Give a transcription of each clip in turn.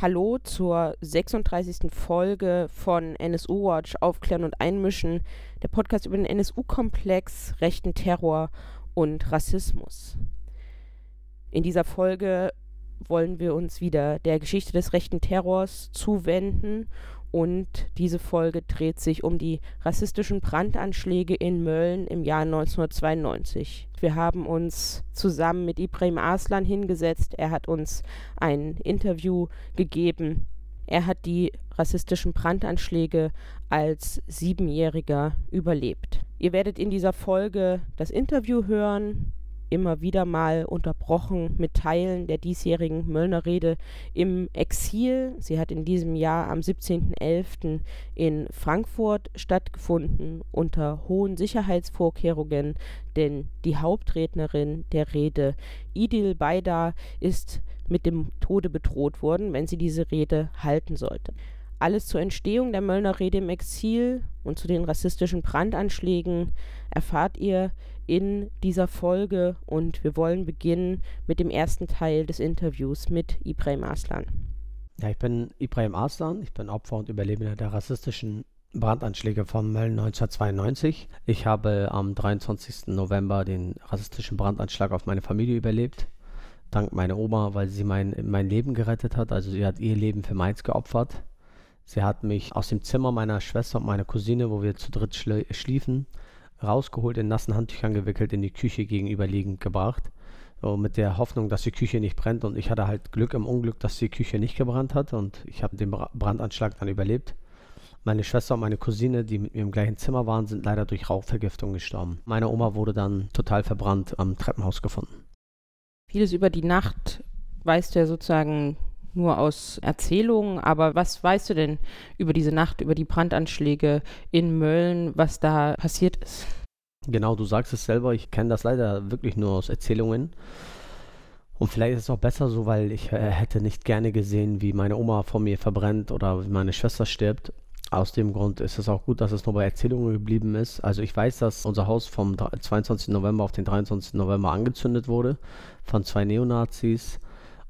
Hallo zur 36. Folge von NSU Watch Aufklären und Einmischen, der Podcast über den NSU-Komplex, rechten Terror und Rassismus. In dieser Folge wollen wir uns wieder der Geschichte des rechten Terrors zuwenden und diese Folge dreht sich um die rassistischen Brandanschläge in Mölln im Jahr 1992. Wir haben uns zusammen mit Ibrahim Arslan hingesetzt. Er hat uns ein Interview gegeben. Er hat die rassistischen Brandanschläge als Siebenjähriger überlebt. Ihr werdet in dieser Folge das Interview hören, immer wieder mal unterbrochen mit Teilen der diesjährigen Möllner Rede im Exil. Sie hat in diesem Jahr am 17.11. in Frankfurt stattgefunden unter hohen Sicherheitsvorkehrungen, denn die Hauptrednerin der Rede, Idil Baida, ist mit dem Tode bedroht worden, wenn sie diese Rede halten sollte. Alles zur Entstehung der Möllner Rede im Exil und zu den rassistischen Brandanschlägen erfahrt ihr in dieser Folge und wir wollen beginnen mit dem ersten Teil des Interviews mit Ibrahim Aslan. Ja, ich bin Ibrahim Aslan, ich bin Opfer und Überlebender der rassistischen Brandanschläge von Mölln 1992. Ich habe am 23. November den rassistischen Brandanschlag auf meine Familie überlebt. Dank meiner Oma, weil sie mein, mein Leben gerettet hat. Also sie hat ihr Leben für meins geopfert. Sie hat mich aus dem Zimmer meiner Schwester und meiner Cousine, wo wir zu dritt schliefen, rausgeholt, in nassen Handtüchern gewickelt, in die Küche gegenüberliegend gebracht. So mit der Hoffnung, dass die Küche nicht brennt. Und ich hatte halt Glück im Unglück, dass die Küche nicht gebrannt hat. Und ich habe den Brandanschlag dann überlebt. Meine Schwester und meine Cousine, die mit mir im gleichen Zimmer waren, sind leider durch Rauchvergiftung gestorben. Meine Oma wurde dann total verbrannt am Treppenhaus gefunden. Vieles über die Nacht weißt du ja sozusagen nur aus Erzählungen, aber was weißt du denn über diese Nacht, über die Brandanschläge in Mölln, was da passiert ist? Genau, du sagst es selber, ich kenne das leider wirklich nur aus Erzählungen. Und vielleicht ist es auch besser so, weil ich äh, hätte nicht gerne gesehen, wie meine Oma vor mir verbrennt oder wie meine Schwester stirbt. Aus dem Grund ist es auch gut, dass es nur bei Erzählungen geblieben ist. Also ich weiß, dass unser Haus vom 22. November auf den 23. November angezündet wurde von zwei Neonazis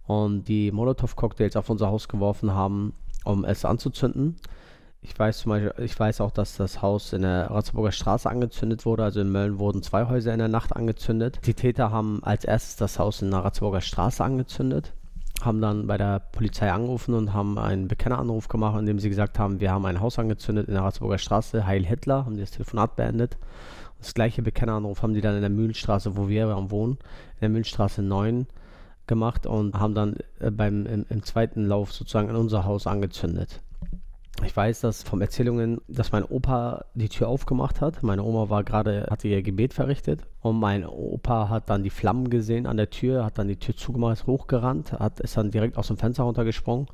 und die Molotow-Cocktails auf unser Haus geworfen haben, um es anzuzünden. Ich weiß zum Beispiel, ich weiß auch, dass das Haus in der Ratzeburger Straße angezündet wurde. Also in Mölln wurden zwei Häuser in der Nacht angezündet. Die Täter haben als erstes das Haus in der Ratzeburger Straße angezündet, haben dann bei der Polizei angerufen und haben einen Bekenneranruf gemacht, in dem sie gesagt haben, wir haben ein Haus angezündet in der Ratzeburger Straße, Heil Hitler, haben das Telefonat beendet. Das gleiche Bekenneranruf haben die dann in der Mühlenstraße, wo wir wohnen, in der Mühlenstraße 9 gemacht und haben dann äh, beim, im, im, zweiten Lauf sozusagen in unser Haus angezündet. Ich weiß dass von Erzählungen, dass mein Opa die Tür aufgemacht hat. Meine Oma war gerade, hatte ihr Gebet verrichtet und mein Opa hat dann die Flammen gesehen an der Tür, hat dann die Tür zugemacht, ist hochgerannt, hat, ist dann direkt aus dem Fenster runtergesprungen.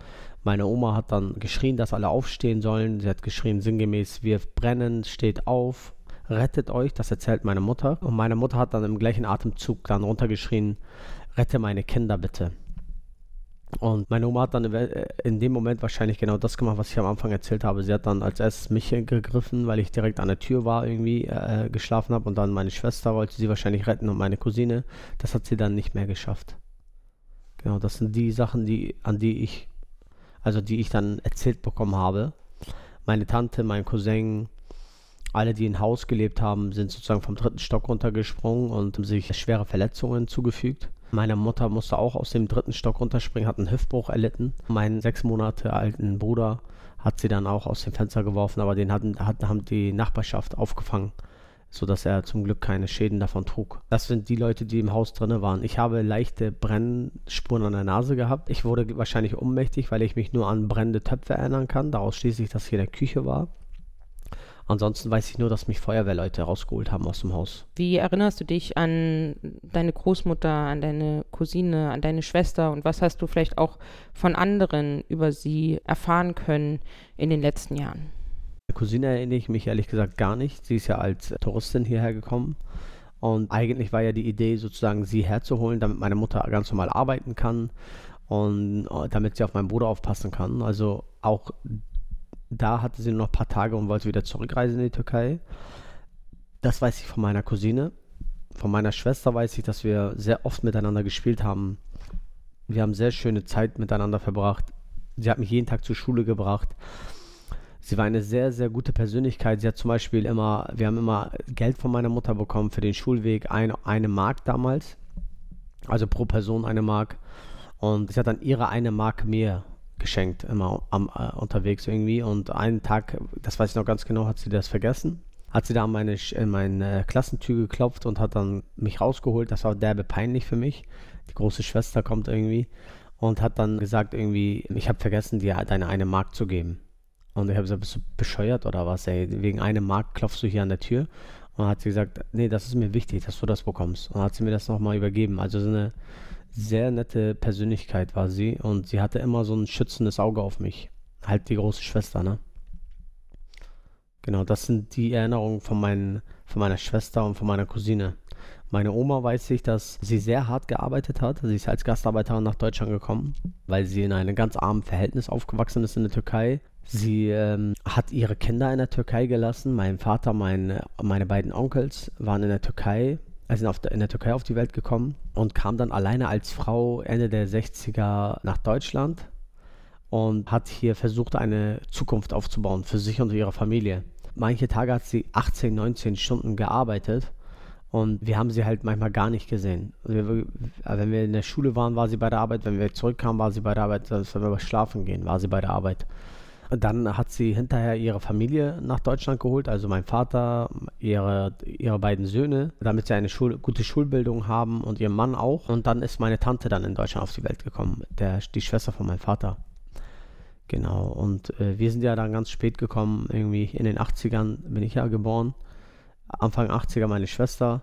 Meine Oma hat dann geschrien, dass alle aufstehen sollen. Sie hat geschrien sinngemäß, wir brennen, steht auf, rettet euch. Das erzählt meine Mutter. Und meine Mutter hat dann im gleichen Atemzug dann runtergeschrien, rette meine Kinder bitte. Und meine Oma hat dann in dem Moment wahrscheinlich genau das gemacht, was ich am Anfang erzählt habe. Sie hat dann als erstes mich gegriffen, weil ich direkt an der Tür war, irgendwie äh, geschlafen habe. Und dann meine Schwester wollte sie wahrscheinlich retten und meine Cousine. Das hat sie dann nicht mehr geschafft. Genau, das sind die Sachen, die, an die ich, also die ich dann erzählt bekommen habe. Meine Tante, mein Cousin, alle, die im Haus gelebt haben, sind sozusagen vom dritten Stock runtergesprungen und haben sich schwere Verletzungen zugefügt. Meine Mutter musste auch aus dem dritten Stock runterspringen, hat einen Hüftbruch erlitten. Meinen sechs Monate alten Bruder hat sie dann auch aus dem Fenster geworfen, aber den hatten, hat, haben die Nachbarschaft aufgefangen, sodass er zum Glück keine Schäden davon trug. Das sind die Leute, die im Haus drinne waren. Ich habe leichte Brennspuren an der Nase gehabt. Ich wurde wahrscheinlich ohnmächtig, weil ich mich nur an brennende Töpfe erinnern kann. Daraus schließe ich, dass hier der Küche war. Ansonsten weiß ich nur, dass mich Feuerwehrleute rausgeholt haben aus dem Haus. Wie erinnerst du dich an deine Großmutter, an deine Cousine, an deine Schwester und was hast du vielleicht auch von anderen über sie erfahren können in den letzten Jahren? Meine Cousine erinnere ich mich ehrlich gesagt gar nicht. Sie ist ja als Touristin hierher gekommen. Und eigentlich war ja die Idee, sozusagen sie herzuholen, damit meine Mutter ganz normal arbeiten kann und äh, damit sie auf meinen Bruder aufpassen kann. Also auch da hatte sie nur noch ein paar Tage und wollte wieder zurückreisen in die Türkei. Das weiß ich von meiner Cousine. Von meiner Schwester weiß ich, dass wir sehr oft miteinander gespielt haben. Wir haben sehr schöne Zeit miteinander verbracht. Sie hat mich jeden Tag zur Schule gebracht. Sie war eine sehr, sehr gute Persönlichkeit. Sie hat zum Beispiel immer, wir haben immer Geld von meiner Mutter bekommen für den Schulweg, ein, eine Mark damals. Also pro Person eine Mark. Und sie hat dann ihre eine Mark mir geschenkt, immer am, äh, unterwegs irgendwie. Und einen Tag, das weiß ich noch ganz genau, hat sie das vergessen. Hat sie da an meine, in meine Klassentür geklopft und hat dann mich rausgeholt. Das war derbe peinlich für mich. Die große Schwester kommt irgendwie und hat dann gesagt irgendwie, ich habe vergessen, dir deine eine Mark zu geben. Und ich habe gesagt, bist du bescheuert oder was, ey? Wegen einem Mark klopfst du hier an der Tür. Und hat sie gesagt, nee, das ist mir wichtig, dass du das bekommst. Und hat sie mir das nochmal übergeben. Also so eine sehr nette Persönlichkeit war sie und sie hatte immer so ein schützendes Auge auf mich. Halt die große Schwester, ne? Genau, das sind die Erinnerungen von, meinen, von meiner Schwester und von meiner Cousine. Meine Oma weiß ich, dass sie sehr hart gearbeitet hat. Sie ist als Gastarbeiterin nach Deutschland gekommen, weil sie in einem ganz armen Verhältnis aufgewachsen ist in der Türkei. Sie ähm, hat ihre Kinder in der Türkei gelassen. Mein Vater, mein, meine beiden Onkels waren in der Türkei, auf der, in der Türkei auf die Welt gekommen und kam dann alleine als Frau Ende der 60er nach Deutschland und hat hier versucht, eine Zukunft aufzubauen für sich und ihre Familie. Manche Tage hat sie 18, 19 Stunden gearbeitet und wir haben sie halt manchmal gar nicht gesehen. Wir, wenn wir in der Schule waren, war sie bei der Arbeit. Wenn wir zurückkamen, war sie bei der Arbeit. Wenn wir schlafen gehen, war sie bei der Arbeit. Dann hat sie hinterher ihre Familie nach Deutschland geholt, also mein Vater, ihre, ihre beiden Söhne, damit sie eine Schul gute Schulbildung haben und ihr Mann auch. Und dann ist meine Tante dann in Deutschland auf die Welt gekommen, der, die Schwester von meinem Vater. Genau, und äh, wir sind ja dann ganz spät gekommen, irgendwie in den 80ern bin ich ja geboren. Anfang 80er meine Schwester.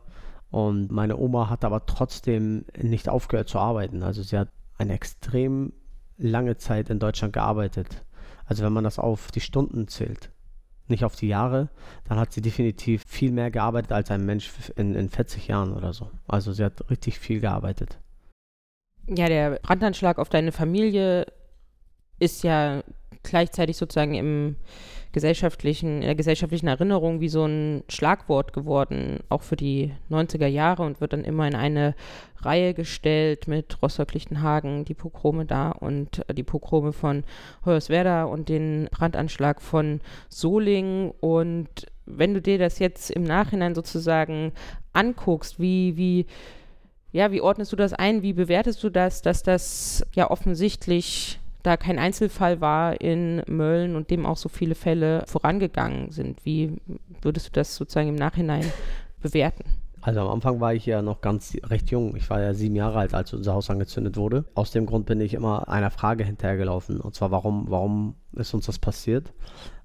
Und meine Oma hat aber trotzdem nicht aufgehört zu arbeiten. Also sie hat eine extrem lange Zeit in Deutschland gearbeitet. Also wenn man das auf die Stunden zählt, nicht auf die Jahre, dann hat sie definitiv viel mehr gearbeitet als ein Mensch in, in 40 Jahren oder so. Also sie hat richtig viel gearbeitet. Ja, der Brandanschlag auf deine Familie ist ja gleichzeitig sozusagen im gesellschaftlichen, in der gesellschaftlichen Erinnerung wie so ein Schlagwort geworden, auch für die 90er Jahre und wird dann immer in eine Reihe gestellt mit Rostock-Lichtenhagen, die Pogrome da und äh, die Pogrome von Hoyerswerda und den Brandanschlag von Solingen. Und wenn du dir das jetzt im Nachhinein sozusagen anguckst, wie, wie, ja, wie ordnest du das ein? Wie bewertest du das, dass das ja offensichtlich da kein Einzelfall war in Mölln und dem auch so viele Fälle vorangegangen sind. Wie würdest du das sozusagen im Nachhinein bewerten? Also am Anfang war ich ja noch ganz recht jung. Ich war ja sieben Jahre alt, als unser Haus angezündet wurde. Aus dem Grund bin ich immer einer Frage hinterhergelaufen. Und zwar, warum, warum ist uns das passiert?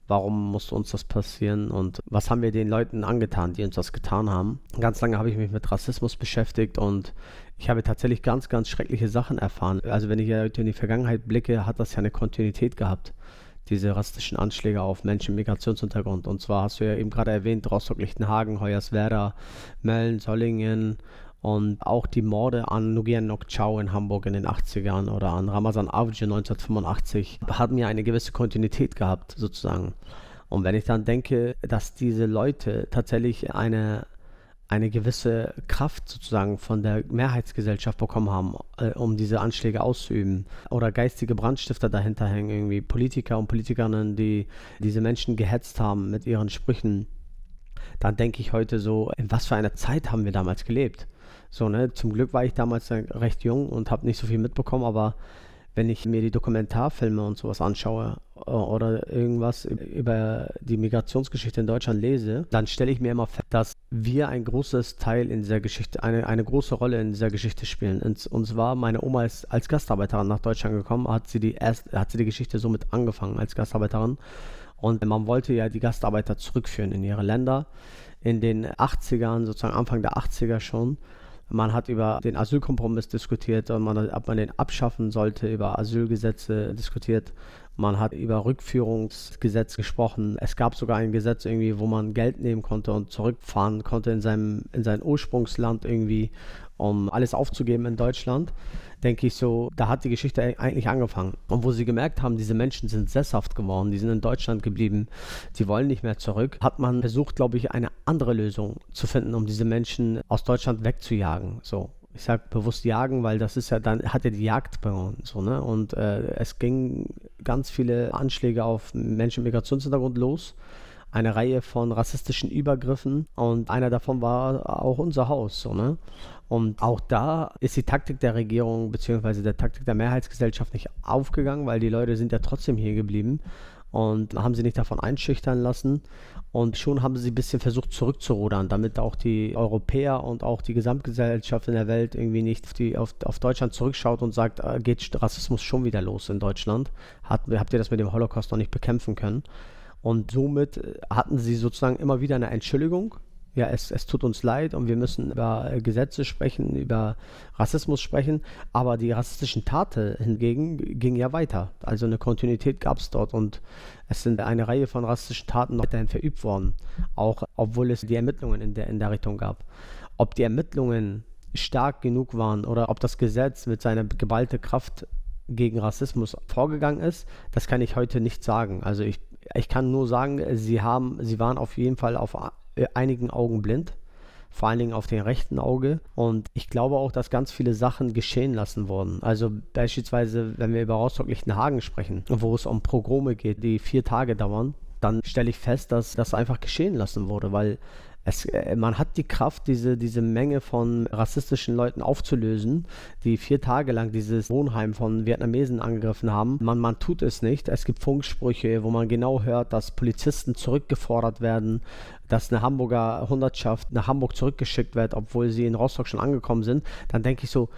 Warum musste uns das passieren? Und was haben wir den Leuten angetan, die uns das getan haben? Ganz lange habe ich mich mit Rassismus beschäftigt und ich habe tatsächlich ganz, ganz schreckliche Sachen erfahren. Also wenn ich in die Vergangenheit blicke, hat das ja eine Kontinuität gehabt, diese rassistischen Anschläge auf Menschen mit Migrationshintergrund. Und zwar hast du ja eben gerade erwähnt, Rostock-Lichtenhagen, Hoyerswerda, Mölln, Sollingen und auch die Morde an Nguyen Nok Chau in Hamburg in den 80ern oder an Ramazan Avcı 1985 haben ja eine gewisse Kontinuität gehabt, sozusagen. Und wenn ich dann denke, dass diese Leute tatsächlich eine eine gewisse Kraft sozusagen von der Mehrheitsgesellschaft bekommen haben, äh, um diese Anschläge auszuüben. Oder geistige Brandstifter dahinter hängen, irgendwie Politiker und Politikerinnen, die diese Menschen gehetzt haben mit ihren Sprüchen. Dann denke ich heute so, in was für einer Zeit haben wir damals gelebt? So, ne, zum Glück war ich damals recht jung und habe nicht so viel mitbekommen, aber wenn ich mir die Dokumentarfilme und sowas anschaue äh, oder irgendwas über die Migrationsgeschichte in Deutschland lese, dann stelle ich mir immer fest, dass wir ein großes Teil in dieser Geschichte, eine, eine große Rolle in dieser Geschichte spielen. Und, und zwar, meine Oma ist als Gastarbeiterin nach Deutschland gekommen, hat sie die erst, hat sie die Geschichte somit angefangen als Gastarbeiterin. Und man wollte ja die Gastarbeiter zurückführen in ihre Länder. In den 80ern, sozusagen Anfang der 80er schon, man hat über den Asylkompromiss diskutiert und man, ob man den abschaffen sollte, über Asylgesetze diskutiert. Man hat über Rückführungsgesetz gesprochen. Es gab sogar ein Gesetz irgendwie, wo man Geld nehmen konnte und zurückfahren konnte in seinem in sein Ursprungsland irgendwie, um alles aufzugeben in Deutschland denke ich so, da hat die Geschichte eigentlich angefangen. Und wo sie gemerkt haben, diese Menschen sind sesshaft geworden, die sind in Deutschland geblieben, die wollen nicht mehr zurück, hat man versucht, glaube ich, eine andere Lösung zu finden, um diese Menschen aus Deutschland wegzujagen. So ich sag bewusst jagen, weil das ist ja dann, hat ja die Jagd begonnen, so, ne? Und äh, es ging ganz viele Anschläge auf Menschen mit Migrationshintergrund los. Eine Reihe von rassistischen Übergriffen und einer davon war auch unser Haus, so, ne? Und auch da ist die Taktik der Regierung bzw. der Taktik der Mehrheitsgesellschaft nicht aufgegangen, weil die Leute sind ja trotzdem hier geblieben und haben sie nicht davon einschüchtern lassen. Und schon haben sie ein bisschen versucht zurückzurudern, damit auch die Europäer und auch die Gesamtgesellschaft in der Welt irgendwie nicht auf, die, auf, auf Deutschland zurückschaut und sagt, äh, geht Rassismus schon wieder los in Deutschland? Hat, habt ihr das mit dem Holocaust noch nicht bekämpfen können? Und somit hatten sie sozusagen immer wieder eine Entschuldigung ja, es, es tut uns leid und wir müssen über Gesetze sprechen, über Rassismus sprechen, aber die rassistischen Taten hingegen gingen ja weiter. Also eine Kontinuität gab es dort und es sind eine Reihe von rassistischen Taten weiterhin verübt worden, auch obwohl es die Ermittlungen in der, in der Richtung gab. Ob die Ermittlungen stark genug waren oder ob das Gesetz mit seiner geballten Kraft gegen Rassismus vorgegangen ist, das kann ich heute nicht sagen. Also ich, ich kann nur sagen, sie haben, sie waren auf jeden Fall auf einigen Augen blind, vor allen Dingen auf dem rechten Auge. Und ich glaube auch, dass ganz viele Sachen geschehen lassen wurden. Also beispielsweise, wenn wir über Rostock-Lichtenhagen sprechen, wo es um Progrome geht, die vier Tage dauern, dann stelle ich fest, dass das einfach geschehen lassen wurde, weil es, äh, man hat die Kraft, diese, diese Menge von rassistischen Leuten aufzulösen, die vier Tage lang dieses Wohnheim von Vietnamesen angegriffen haben. Man, man tut es nicht. Es gibt Funksprüche, wo man genau hört, dass Polizisten zurückgefordert werden, dass eine Hamburger Hundertschaft nach Hamburg zurückgeschickt wird, obwohl sie in Rostock schon angekommen sind. Dann denke ich so,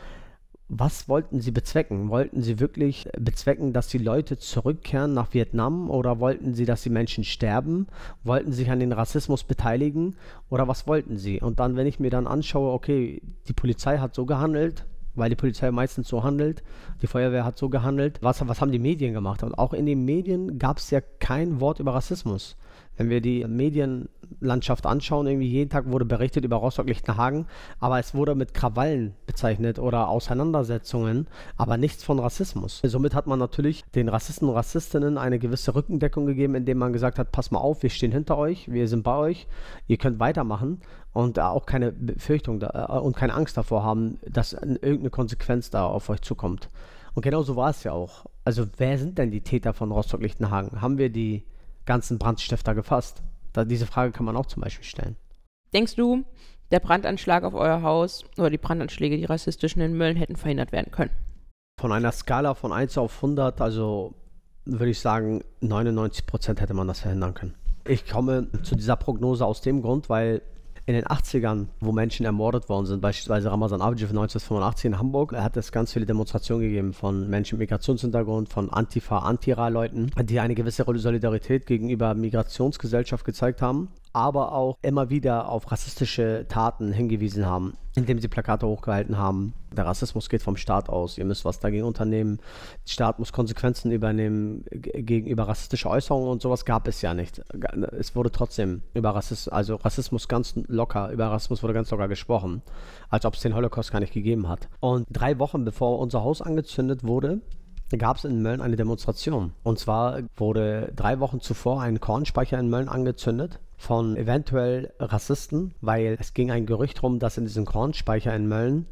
was wollten Sie bezwecken? Wollten Sie wirklich bezwecken, dass die Leute zurückkehren nach Vietnam oder wollten Sie, dass die Menschen sterben? Wollten Sie sich an den Rassismus beteiligen oder was wollten Sie? Und dann, wenn ich mir dann anschaue, okay, die Polizei hat so gehandelt, weil die Polizei meistens so handelt, die Feuerwehr hat so gehandelt, was, was haben die Medien gemacht? Und auch in den Medien gab es ja kein Wort über Rassismus. Wenn wir die Medienlandschaft anschauen, irgendwie jeden Tag wurde berichtet über Rostock-Lichtenhagen, aber es wurde mit Krawallen bezeichnet oder Auseinandersetzungen, aber nichts von Rassismus. Somit hat man natürlich den Rassisten und Rassistinnen eine gewisse Rückendeckung gegeben, indem man gesagt hat, pass mal auf, wir stehen hinter euch, wir sind bei euch, ihr könnt weitermachen und auch keine Befürchtung da, äh, und keine Angst davor haben, dass irgendeine Konsequenz da auf euch zukommt. Und genau so war es ja auch. Also wer sind denn die Täter von Rostock-Lichtenhagen? Haben wir die ganzen Brandstifter gefasst? Da, diese Frage kann man auch zum Beispiel stellen. Denkst du, der Brandanschlag auf euer Haus oder die Brandanschläge, die rassistischen in Mölln hätten verhindert werden können? Von einer Skala von 1 auf 100, also würde ich sagen, 99 Prozent hätte man das verhindern können. Ich komme zu dieser Prognose aus dem Grund, weil in den 80ern, wo Menschen ermordet worden sind, beispielsweise Ramazan Avcı 1985 in Hamburg, hat es ganz viele Demonstrationen gegeben von Menschen mit Migrationshintergrund, von Antifa, Antira-Leuten, die eine gewisse Solidarität gegenüber Migrationsgesellschaft gezeigt haben aber auch immer wieder auf rassistische Taten hingewiesen haben, indem sie Plakate hochgehalten haben. Der Rassismus geht vom Staat aus. Ihr müsst was dagegen unternehmen. Der Staat muss Konsequenzen übernehmen gegenüber rassistischen Äußerungen und sowas gab es ja nicht. Es wurde trotzdem über Rassismus, also Rassismus ganz locker, über Rassismus wurde ganz locker gesprochen, als ob es den Holocaust gar nicht gegeben hat. Und drei Wochen bevor unser Haus angezündet wurde, gab es in Mölln eine Demonstration. Und zwar wurde drei Wochen zuvor ein Kornspeicher in Mölln angezündet von eventuell Rassisten, weil es ging ein Gerücht rum, dass in diesem Kornspeicher in Mölln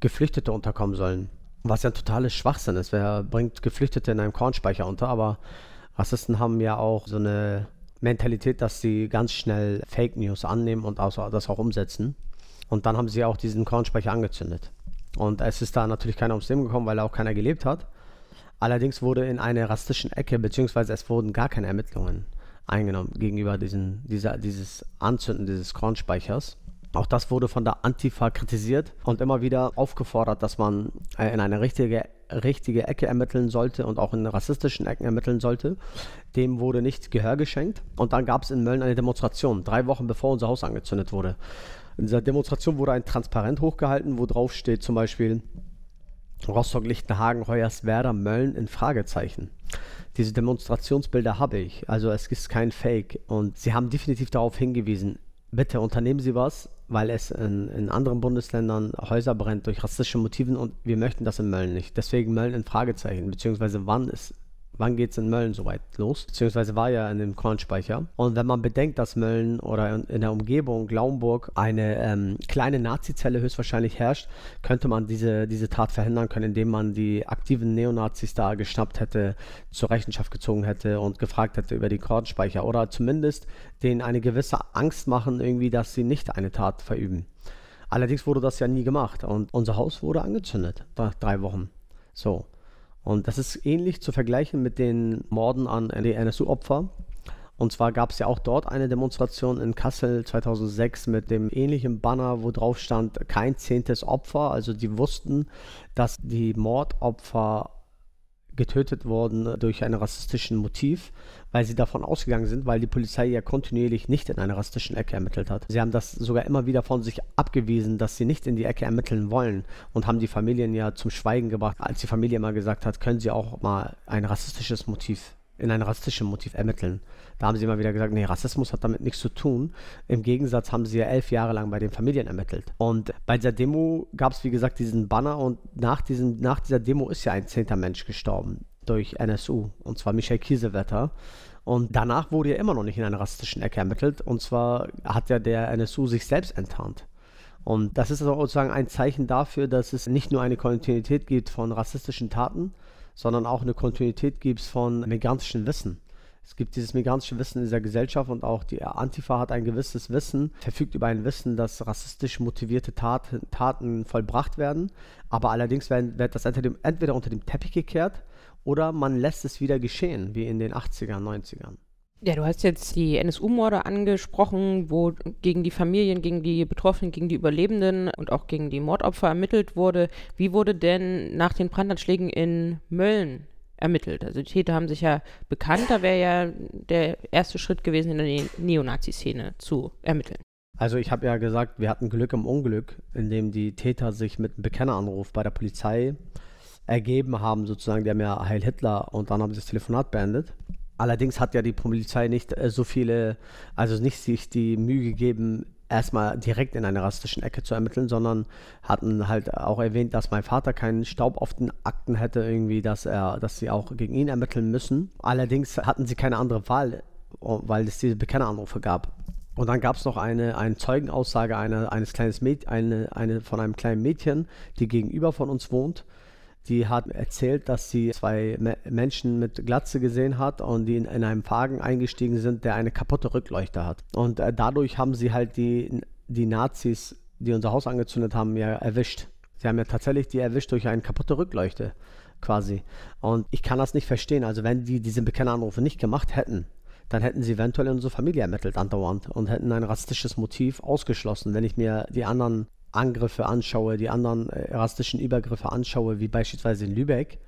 Geflüchtete unterkommen sollen. Was ja ein totales Schwachsinn ist. Wer bringt Geflüchtete in einem Kornspeicher unter? Aber Rassisten haben ja auch so eine Mentalität, dass sie ganz schnell Fake News annehmen und das auch umsetzen. Und dann haben sie auch diesen Kornspeicher angezündet. Und es ist da natürlich keiner ums Leben gekommen, weil auch keiner gelebt hat. Allerdings wurde in einer rassistischen Ecke, beziehungsweise es wurden gar keine Ermittlungen eingenommen gegenüber diesen, dieser, dieses Anzünden dieses Kornspeichers. Auch das wurde von der Antifa kritisiert und immer wieder aufgefordert, dass man äh, in eine richtige, richtige Ecke ermitteln sollte und auch in rassistischen Ecken ermitteln sollte. Dem wurde nicht Gehör geschenkt. Und dann gab es in Mölln eine Demonstration, drei Wochen bevor unser Haus angezündet wurde. In dieser Demonstration wurde ein Transparent hochgehalten, wo drauf steht zum Beispiel Rostock, Lichtenhagen, Hoyerswerda, Mölln in Fragezeichen. Diese Demonstrationsbilder habe ich, also es ist kein Fake und sie haben definitiv darauf hingewiesen, bitte unternehmen Sie was, weil es in, in anderen Bundesländern Häuser brennt durch rassistische Motiven und wir möchten das in Mölln nicht. Deswegen Mölln in Fragezeichen, beziehungsweise wann ist wann geht es in Mölln soweit los? Beziehungsweise war ja in dem Kornspeicher. Und wenn man bedenkt, dass Mölln oder in, der Umgebung Glaumburg eine ähm, kleine Nazizelle höchstwahrscheinlich herrscht, könnte man diese, diese Tat verhindern können, indem man die aktiven Neonazis da geschnappt hätte, zur Rechenschaft gezogen hätte und gefragt hätte über die Kornspeicher oder zumindest denen eine gewisse Angst machen, irgendwie, dass sie nicht eine Tat verüben. Allerdings wurde das ja nie gemacht und unser Haus wurde angezündet nach drei Wochen. So. Und das ist ähnlich zu vergleichen mit den Morden an die NSU-Opfer. Und zwar gab es ja auch dort eine Demonstration in Kassel 2006 mit dem ähnlichen Banner, wo drauf stand, kein zehntes Opfer. Also die wussten, dass die Mordopfer getötet wurden durch ein rassistischen Motiv, weil sie davon ausgegangen sind, weil die Polizei ja kontinuierlich nicht in einer rassistischen Ecke ermittelt hat. Sie haben das sogar immer wieder von sich abgewiesen, dass sie nicht in die Ecke ermitteln wollen und haben die Familien ja zum Schweigen gebracht, als die Familie mal gesagt hat, können sie auch mal ein rassistisches Motiv in ein rassistisches Motiv ermitteln. Da haben sie immer wieder gesagt, nee, Rassismus hat damit nichts zu tun. Im Gegensatz haben sie ja elf Jahre lang bei den Familien ermittelt. Und bei dieser Demo gab es, wie gesagt, diesen Banner und nach, diesem, nach dieser Demo ist ja ein zehnter Mensch gestorben durch NSU, und zwar Michael Kiesewetter. Und danach wurde ja immer noch nicht in einer rassistischen Ecke ermittelt. Und zwar hat ja der NSU sich selbst enttarnt. Und das ist also sozusagen ein Zeichen dafür, dass es nicht nur eine Kontinuität gibt von rassistischen Taten, sondern auch eine Kontinuität gibt von migrantischem Wissen. Es gibt dieses migrantische Wissen in dieser Gesellschaft und auch die Antifa hat ein gewisses Wissen, verfügt über ein Wissen, dass rassistisch motivierte Taten, Taten vollbracht werden. Aber allerdings werden, wird das entweder unter dem Teppich gekehrt oder man lässt es wieder geschehen, wie in den 80ern, 90ern. Ja, du hast jetzt die NSU-Morde angesprochen, wo gegen die Familien, gegen die Betroffenen, gegen die Überlebenden und auch gegen die Mordopfer ermittelt wurde. Wie wurde denn nach den Brandanschlägen in Mölln ermittelt? Also die Täter haben sich ja bekannt, da wäre ja der erste Schritt gewesen, in der Neonazi-Szene zu ermitteln. Also ich habe ja gesagt, wir hatten Glück im Unglück, indem die Täter sich mit einem Bekenneranruf bei der Polizei ergeben haben, sozusagen, die haben ja Heil Hitler und dann haben sie das Telefonat beendet. Allerdings hat ja die Polizei nicht äh, so viele, also nicht sich die Mühe gegeben, erstmal direkt in einer rassistischen Ecke zu ermitteln, sondern hatten halt auch erwähnt, dass mein Vater keinen Staub auf den Akten hätte, irgendwie, dass er, dass sie auch gegen ihn ermitteln müssen. Allerdings hatten sie keine andere Wahl, weil es diese Bekenneranrufe gab. Und dann gab es noch eine, eine Zeugenaussage einer, eines kleines Mäd eine, eine von einem kleinen Mädchen, die gegenüber von uns wohnt die hat erzählt, dass sie zwei Me Menschen mit Glatze gesehen hat und die in, in, einem Wagen eingestiegen sind, der eine kaputte Rückleuchte hat. Und äh, dadurch haben sie halt die, die Nazis, die unser Haus angezündet haben, ja erwischt. Sie haben ja tatsächlich die erwischt durch eine kaputte Rückleuchte quasi. Und ich kann das nicht verstehen. Also wenn die diese Bekenneranrufe nicht gemacht hätten, dann hätten sie eventuell unsere Familie ermittelt andauernd und hätten ein rassistisches Motiv ausgeschlossen. Wenn ich mir die anderen Angriffe anschaue, die anderen äh, rassistischen Übergriffe anschaue, wie beispielsweise in Lübeck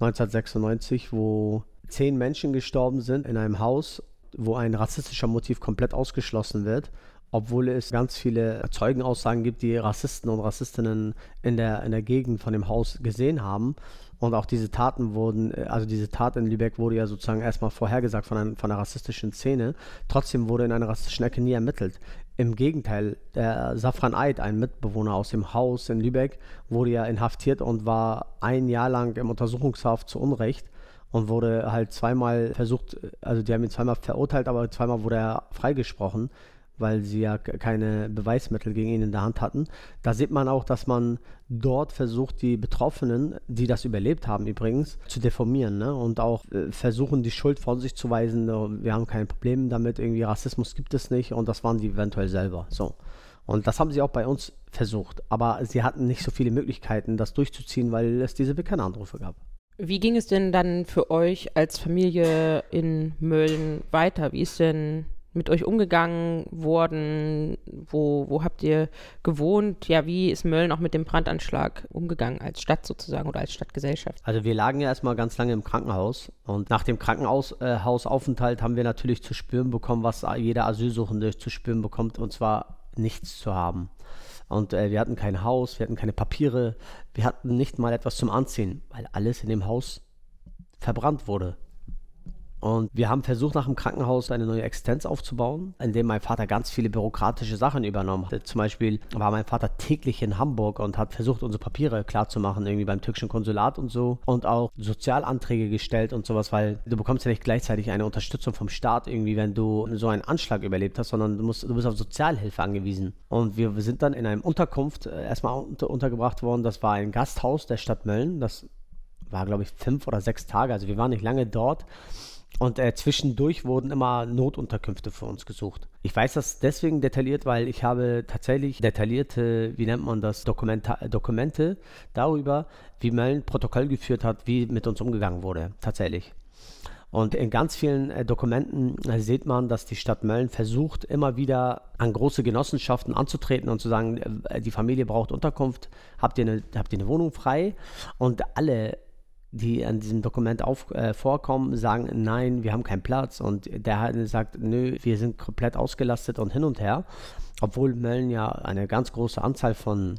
1996, wo zehn Menschen gestorben sind in einem Haus, wo ein rassistischer Motiv komplett ausgeschlossen wird, obwohl es ganz viele Zeugenaussagen gibt, die Rassisten und Rassistinnen in der, in der Gegend von dem Haus gesehen haben. Und auch diese Taten wurden, äh, also diese Tat in Lübeck wurde ja sozusagen erstmal vorhergesagt von, ein, von einer rassistischen Szene. Trotzdem wurde in einer rassistischen Ecke nie ermittelt. Im Gegenteil, der Safran Eid, ein Mitbewohner aus dem Haus in Lübeck, wurde ja inhaftiert und war ein Jahr lang im Untersuchungshaft zu Unrecht und wurde halt zweimal versucht, also die haben ihn zweimal verurteilt, aber zweimal wurde er freigesprochen weil sie ja keine Beweismittel gegen ihn in der Hand hatten. Da sieht man auch, dass man dort versucht, die Betroffenen, die das überlebt haben übrigens, zu deformieren ne? und auch äh, versuchen, die Schuld von sich zu weisen. Wir haben kein Problem damit, irgendwie Rassismus gibt es nicht und das waren die eventuell selber. So. Und das haben sie auch bei uns versucht. Aber sie hatten nicht so viele Möglichkeiten, das durchzuziehen, weil es diese Bekannteranrufe gab. Wie ging es denn dann für euch als Familie in Mölln weiter? Wie ist denn mit euch umgegangen worden? Wo, wo habt ihr gewohnt? Ja, wie ist Mölln auch mit dem Brandanschlag umgegangen als Stadt sozusagen oder als Stadtgesellschaft? Also wir lagen ja erstmal ganz lange im Krankenhaus und nach dem Krankenhausaufenthalt äh, haben wir natürlich zu spüren bekommen, was jeder Asylsuchende zu spüren bekommt und zwar nichts zu haben. Und äh, wir hatten kein Haus, wir hatten keine Papiere, wir hatten nicht mal etwas zum Anziehen, weil alles in dem Haus verbrannt wurde. Und wir haben versucht, nach dem Krankenhaus eine neue Existenz aufzubauen, indem mein Vater ganz viele bürokratische Sachen übernommen hat. Zum Beispiel war mein Vater täglich in Hamburg und hat versucht, unsere Papiere klarzumachen, irgendwie beim türkischen Konsulat und so. Und auch Sozialanträge gestellt und sowas, weil du bekommst ja nicht gleichzeitig eine Unterstützung vom Staat irgendwie, wenn du so einen Anschlag überlebt hast, sondern du, musst, du bist auf Sozialhilfe angewiesen. Und wir sind dann in einer Unterkunft äh, erstmal unter, untergebracht worden. Das war ein Gasthaus der Stadt Mölln. Das war, glaube ich, fünf oder sechs Tage. Also wir waren nicht lange dort. Und äh, zwischendurch wurden immer Notunterkünfte für uns gesucht. Ich weiß das deswegen detailliert, weil ich habe tatsächlich detaillierte, wie nennt man das, Dokumenta Dokumente darüber, wie Mölln Protokoll geführt hat, wie mit uns umgegangen wurde. Tatsächlich. Und in ganz vielen äh, Dokumenten äh, sieht man, dass die Stadt Mölln versucht, immer wieder an große Genossenschaften anzutreten und zu sagen, äh, die Familie braucht Unterkunft, habt ihr eine, habt ihr eine Wohnung frei? Und alle die an diesem Dokument auf, äh, vorkommen, sagen, nein, wir haben keinen Platz. Und der sagt, nö, wir sind komplett ausgelastet und hin und her. Obwohl Mölln ja eine ganz große Anzahl von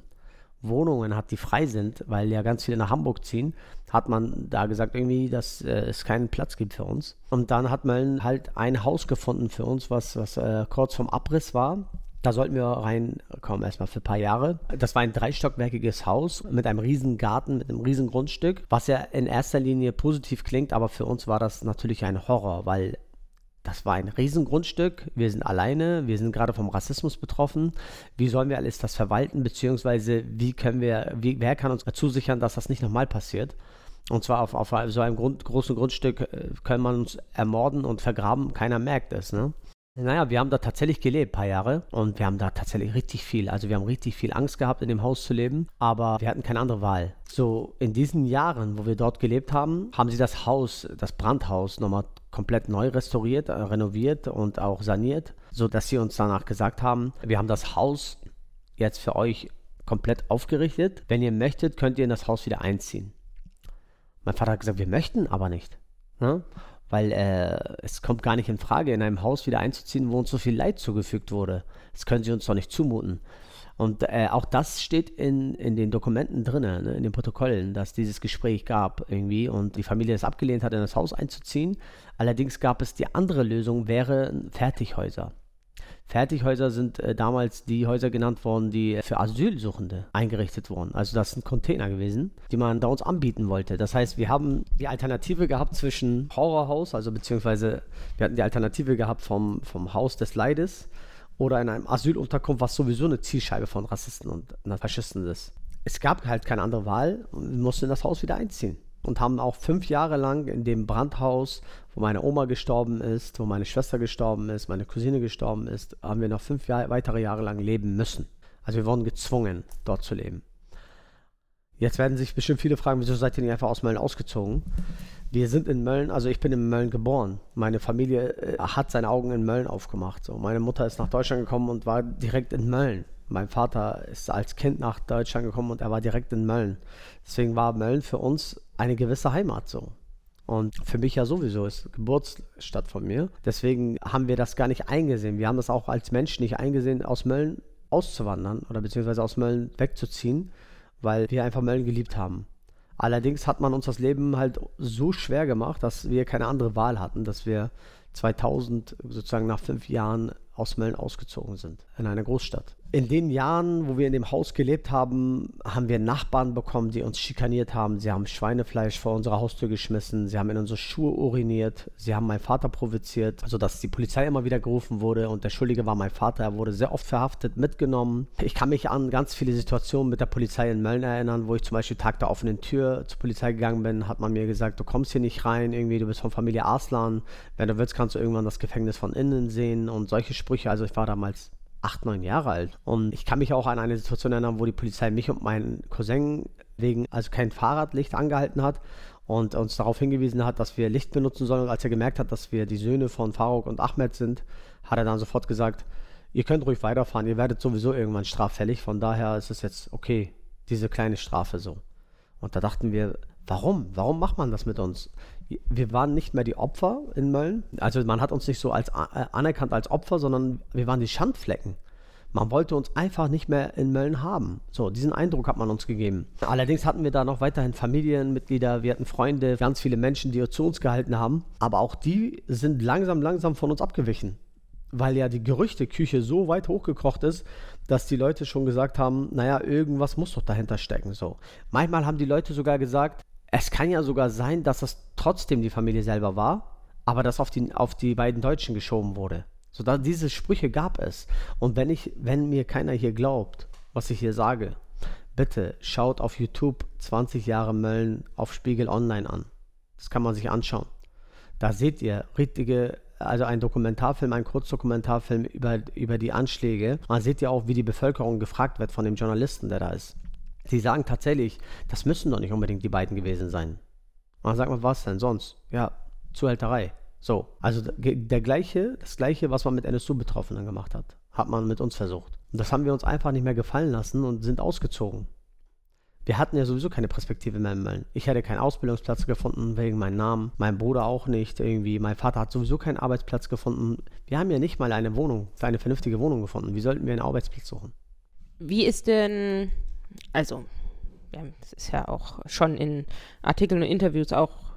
Wohnungen hat, die frei sind, weil ja ganz viele nach Hamburg ziehen, hat man da gesagt, irgendwie, dass äh, es keinen Platz gibt für uns. Und dann hat Mölln halt ein Haus gefunden für uns, was, was äh, kurz vom Abriss war. Da sollten wir reinkommen, erstmal für ein paar Jahre. Das war ein dreistockwerkiges Haus mit einem riesen Garten, mit einem riesen Grundstück, was ja in erster Linie positiv klingt, aber für uns war das natürlich ein Horror, weil das war ein Riesengrundstück. Wir sind alleine. Wir sind gerade vom Rassismus betroffen. Wie sollen wir alles das verwalten? Beziehungsweise wie können wir, wie, wer kann uns zusichern, dass das nicht nochmal passiert? Und zwar auf, auf so einem Grund, großen Grundstück äh, können man uns ermorden und vergraben. Keiner merkt es. Ne? Naja, wir haben da tatsächlich gelebt, ein paar Jahre. Und wir haben da tatsächlich richtig viel. Also wir haben richtig viel Angst gehabt, in dem Haus zu leben. Aber wir hatten keine andere Wahl. So, in diesen Jahren, wo wir dort gelebt haben, haben sie das Haus, das Brandhaus, nochmal komplett neu restauriert, äh, renoviert und auch saniert. Sodass sie uns danach gesagt haben, wir haben das Haus jetzt für euch komplett aufgerichtet. Wenn ihr möchtet, könnt ihr in das Haus wieder einziehen. Mein Vater hat gesagt, wir möchten aber nicht. Ne? Weil äh, es kommt gar nicht in Frage, in einem Haus wieder einzuziehen, wo uns so viel Leid zugefügt wurde. Das können sie uns doch nicht zumuten. Und äh, auch das steht in, in den Dokumenten drin, ne, in den Protokollen, dass dieses Gespräch gab irgendwie und die Familie es abgelehnt hat, in das Haus einzuziehen. Allerdings gab es die andere Lösung, wäre Fertighäuser. Fertighäuser sind äh, damals die Häuser genannt worden, die für Asylsuchende eingerichtet wurden. Also das sind Container gewesen, die man da uns anbieten wollte. Das heißt, wir haben die Alternative gehabt zwischen Horrorhaus, also beziehungsweise wir hatten die Alternative gehabt vom, vom Haus des Leides oder in einem Asylunterkunft, was sowieso eine Zielscheibe von Rassisten und Faschisten ist. Es gab halt keine andere Wahl und wir mussten in das Haus wieder einziehen und haben auch fünf Jahre lang in dem Brandhaus, wo meine Oma gestorben ist, wo meine Schwester gestorben ist, meine Cousine gestorben ist, haben wir noch fünf Jahr, weitere Jahre lang leben müssen. Also wir wurden gezwungen, dort zu leben. Jetzt werden sich bestimmt viele fragen, wieso seid ihr nicht einfach aus Mölln ausgezogen? Wir sind in Mölln, also ich bin in Mölln geboren. Meine Familie äh, hat seine Augen in Mölln aufgemacht. So. Meine Mutter ist nach Deutschland gekommen und war direkt in Mölln. Mein Vater ist als Kind nach Deutschland gekommen und er war direkt in Mölln. Deswegen war Mölln für uns eine gewisse Heimat so. Und für mich ja sowieso ist Geburtsstadt von mir. Deswegen haben wir das gar nicht eingesehen. Wir haben das auch als Menschen nicht eingesehen, aus Mölln auszuwandern oder beziehungsweise aus Mölln wegzuziehen, weil wir einfach Mölln geliebt haben. Allerdings hat man uns das Leben halt so schwer gemacht, dass wir keine andere Wahl hatten, dass wir 2000 sozusagen nach fünf Jahren aus Mölln ausgezogen sind, in eine Großstadt in den Jahren, wo wir in dem Haus gelebt haben, haben wir Nachbarn bekommen, die uns schikaniert haben. Sie haben Schweinefleisch vor unsere Haustür geschmissen, sie haben in unsere Schuhe uriniert, sie haben meinen Vater provoziert, sodass die Polizei immer wieder gerufen wurde und der Schuldige war mein Vater. Er wurde sehr oft verhaftet, mitgenommen. Ich kann mich an ganz viele Situationen mit der Polizei in Mölln erinnern, wo ich zum Beispiel Tag der offenen Tür zur Polizei gegangen bin, hat man mir gesagt, du kommst hier nicht rein, irgendwie, du bist von Familie Arslan. Wenn du willst, kannst du irgendwann das Gefängnis von innen sehen und solche Sprüche. Also ich war damals acht, neun Jahre alt. Und ich kann mich auch an eine Situation erinnern, wo die Polizei mich und meinen Cousin wegen, also kein Fahrradlicht angehalten hat und uns darauf hingewiesen hat, dass wir Licht benutzen sollen. Und als er gemerkt hat, dass wir die Söhne von Faruk und Ahmed sind, hat er dann sofort gesagt, ihr könnt ruhig weiterfahren, ihr werdet sowieso irgendwann straffällig, von daher ist es jetzt okay, diese kleine Strafe so. Und da dachten wir, warum? Warum macht man das mit uns? Wir waren nicht mehr die Opfer in Mölln. Also man hat uns nicht so als äh, anerkannt als Opfer, sondern wir waren die Schandflecken. Man wollte uns einfach nicht mehr in Mölln haben. So, diesen Eindruck hat man uns gegeben. Allerdings hatten wir da noch weiterhin Familienmitglieder, wir hatten Freunde, ganz viele Menschen, die zu uns gehalten haben. Aber auch die sind langsam, langsam von uns abgewichen. Weil ja die Gerüchteküche so weit hochgekocht ist, dass die Leute schon gesagt haben, naja, irgendwas muss doch dahinter stecken. So. Manchmal haben die Leute sogar gesagt, es kann ja sogar sein, dass das trotzdem die Familie selber war, aber das auf die, auf die beiden Deutschen geschoben wurde. So, da, diese Sprüche gab es. Und wenn ich, wenn mir keiner hier glaubt, was ich hier sage, bitte schaut auf YouTube 20 Jahre Mölln auf Spiegel Online an. Das kann man sich anschauen. Da seht ihr richtige, also ein Dokumentarfilm, ein Kurzdokumentarfilm über, über die Anschläge. Da seht ihr auch, wie die Bevölkerung gefragt wird von dem Journalisten, der da ist. Sie sagen tatsächlich, das müssen doch nicht unbedingt die beiden gewesen sein. Und dann sagt man, was denn sonst? Ja, Zuhälterei. So, also der gleiche, das gleiche, was man mit NSU-Betroffenen gemacht hat, hat man mit uns versucht. Und das haben wir uns einfach nicht mehr gefallen lassen und sind ausgezogen. Wir hatten ja sowieso keine Perspektive mehr in Mölln. Ich hätte keinen Ausbildungsplatz gefunden wegen meinem Namen, mein Bruder auch nicht irgendwie. Mein Vater hat sowieso keinen Arbeitsplatz gefunden. Wir haben ja nicht mal eine Wohnung, eine vernünftige Wohnung gefunden. Wie sollten wir einen Arbeitsplatz suchen? Wie ist denn, also, ja, das ist ja auch schon in Artikeln und Interviews auch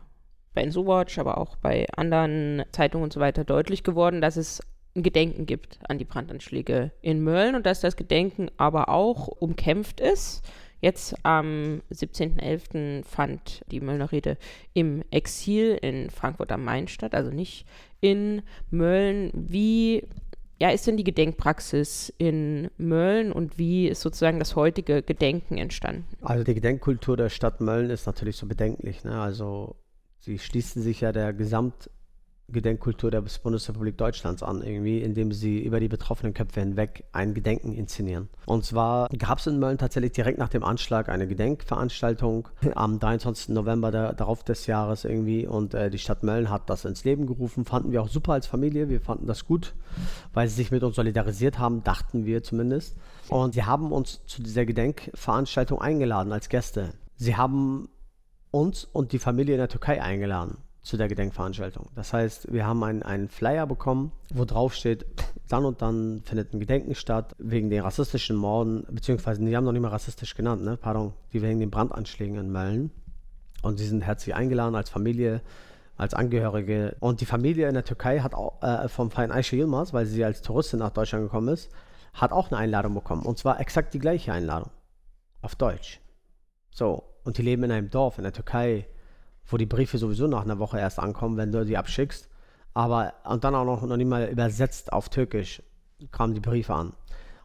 bei InsoWatch, aber auch bei anderen Zeitungen und so weiter deutlich geworden, dass es ein Gedenken gibt an die Brandanschläge in Mölln und dass das Gedenken aber auch umkämpft ist. Jetzt am 17.11. fand die Möllner Rede im Exil in Frankfurt am Main statt, also nicht in Mölln. Wie ja, ist denn die Gedenkpraxis in Mölln und wie ist sozusagen das heutige Gedenken entstanden? Also die Gedenkkultur der Stadt Mölln ist natürlich so bedenklich. Ne? Also sie schließen sich ja der Gesamtgedenkkultur der Bundesrepublik Deutschlands an, irgendwie, indem sie über die betroffenen Köpfe hinweg ein Gedenken inszenieren. Und zwar gab es in Mölln tatsächlich direkt nach dem Anschlag eine Gedenkveranstaltung am 23. November der, darauf des Jahres irgendwie und äh, die Stadt Mölln hat das ins Leben gerufen. Fanden wir auch super als Familie, wir fanden das gut, weil sie sich mit uns solidarisiert haben, dachten wir zumindest. Und sie haben uns zu dieser Gedenkveranstaltung eingeladen als Gäste. Sie haben uns und die Familie in der Türkei eingeladen zu der Gedenkveranstaltung. Das heißt, wir haben einen, einen Flyer bekommen, wo drauf steht, dann und dann findet ein Gedenken statt wegen den rassistischen Morden, beziehungsweise die haben noch nicht mal rassistisch genannt, ne? Pardon, die wegen den Brandanschlägen in Mölln. Und sie sind herzlich eingeladen als Familie, als Angehörige. Und die Familie in der Türkei hat auch äh, vom Verein Ayşe Yilmaz, weil sie als Touristin nach Deutschland gekommen ist, hat auch eine Einladung bekommen. Und zwar exakt die gleiche Einladung. Auf Deutsch. So, und die leben in einem Dorf in der Türkei, wo die Briefe sowieso nach einer Woche erst ankommen, wenn du die abschickst. Aber und dann auch noch, noch nicht mal übersetzt auf Türkisch kamen die Briefe an.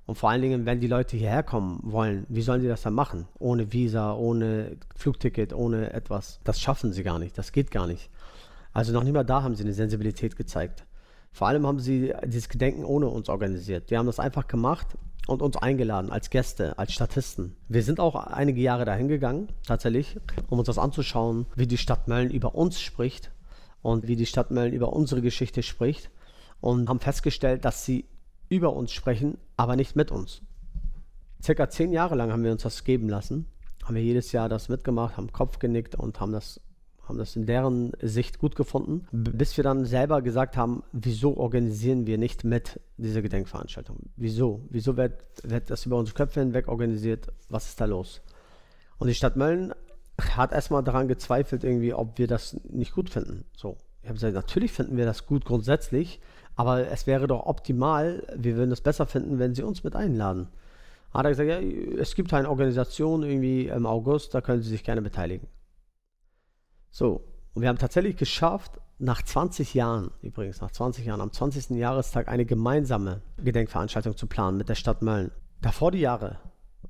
Und vor allen Dingen, wenn die Leute hierher kommen wollen, wie sollen die das dann machen? Ohne Visa, ohne Flugticket, ohne etwas. Das schaffen sie gar nicht, das geht gar nicht. Also noch nicht mal da haben sie eine Sensibilität gezeigt. Vor allem haben sie dieses Gedenken ohne uns organisiert. Die haben das einfach gemacht und uns eingeladen als Gäste, als Statisten. Wir sind auch einige Jahre dahin gegangen, tatsächlich, um uns das anzuschauen, wie die Stadt Mölln über uns spricht und wie die Stadt Mölln über unsere Geschichte spricht und haben festgestellt, dass sie über uns sprechen, aber nicht mit uns. Circa zehn Jahre lang haben wir uns das geben lassen, haben wir jedes Jahr das mitgemacht, haben Kopf genickt und haben das haben das in deren Sicht gut gefunden, bis wir dann selber gesagt haben, wieso organisieren wir nicht mit dieser Gedenkveranstaltung? Wieso? Wieso wird, wird das über unsere Köpfe hinweg organisiert? Was ist da los? Und die Stadt Mölln hat erstmal daran gezweifelt, irgendwie, ob wir das nicht gut finden. So, ich habe gesagt, natürlich finden wir das gut grundsätzlich, aber es wäre doch optimal, wir würden es besser finden, wenn sie uns mit einladen. Hat er gesagt, ja, es gibt eine Organisation irgendwie im August, da können Sie sich gerne beteiligen. So, und wir haben tatsächlich geschafft, nach 20 Jahren, übrigens nach 20 Jahren, am 20. Jahrestag eine gemeinsame Gedenkveranstaltung zu planen mit der Stadt Mölln. Davor die Jahre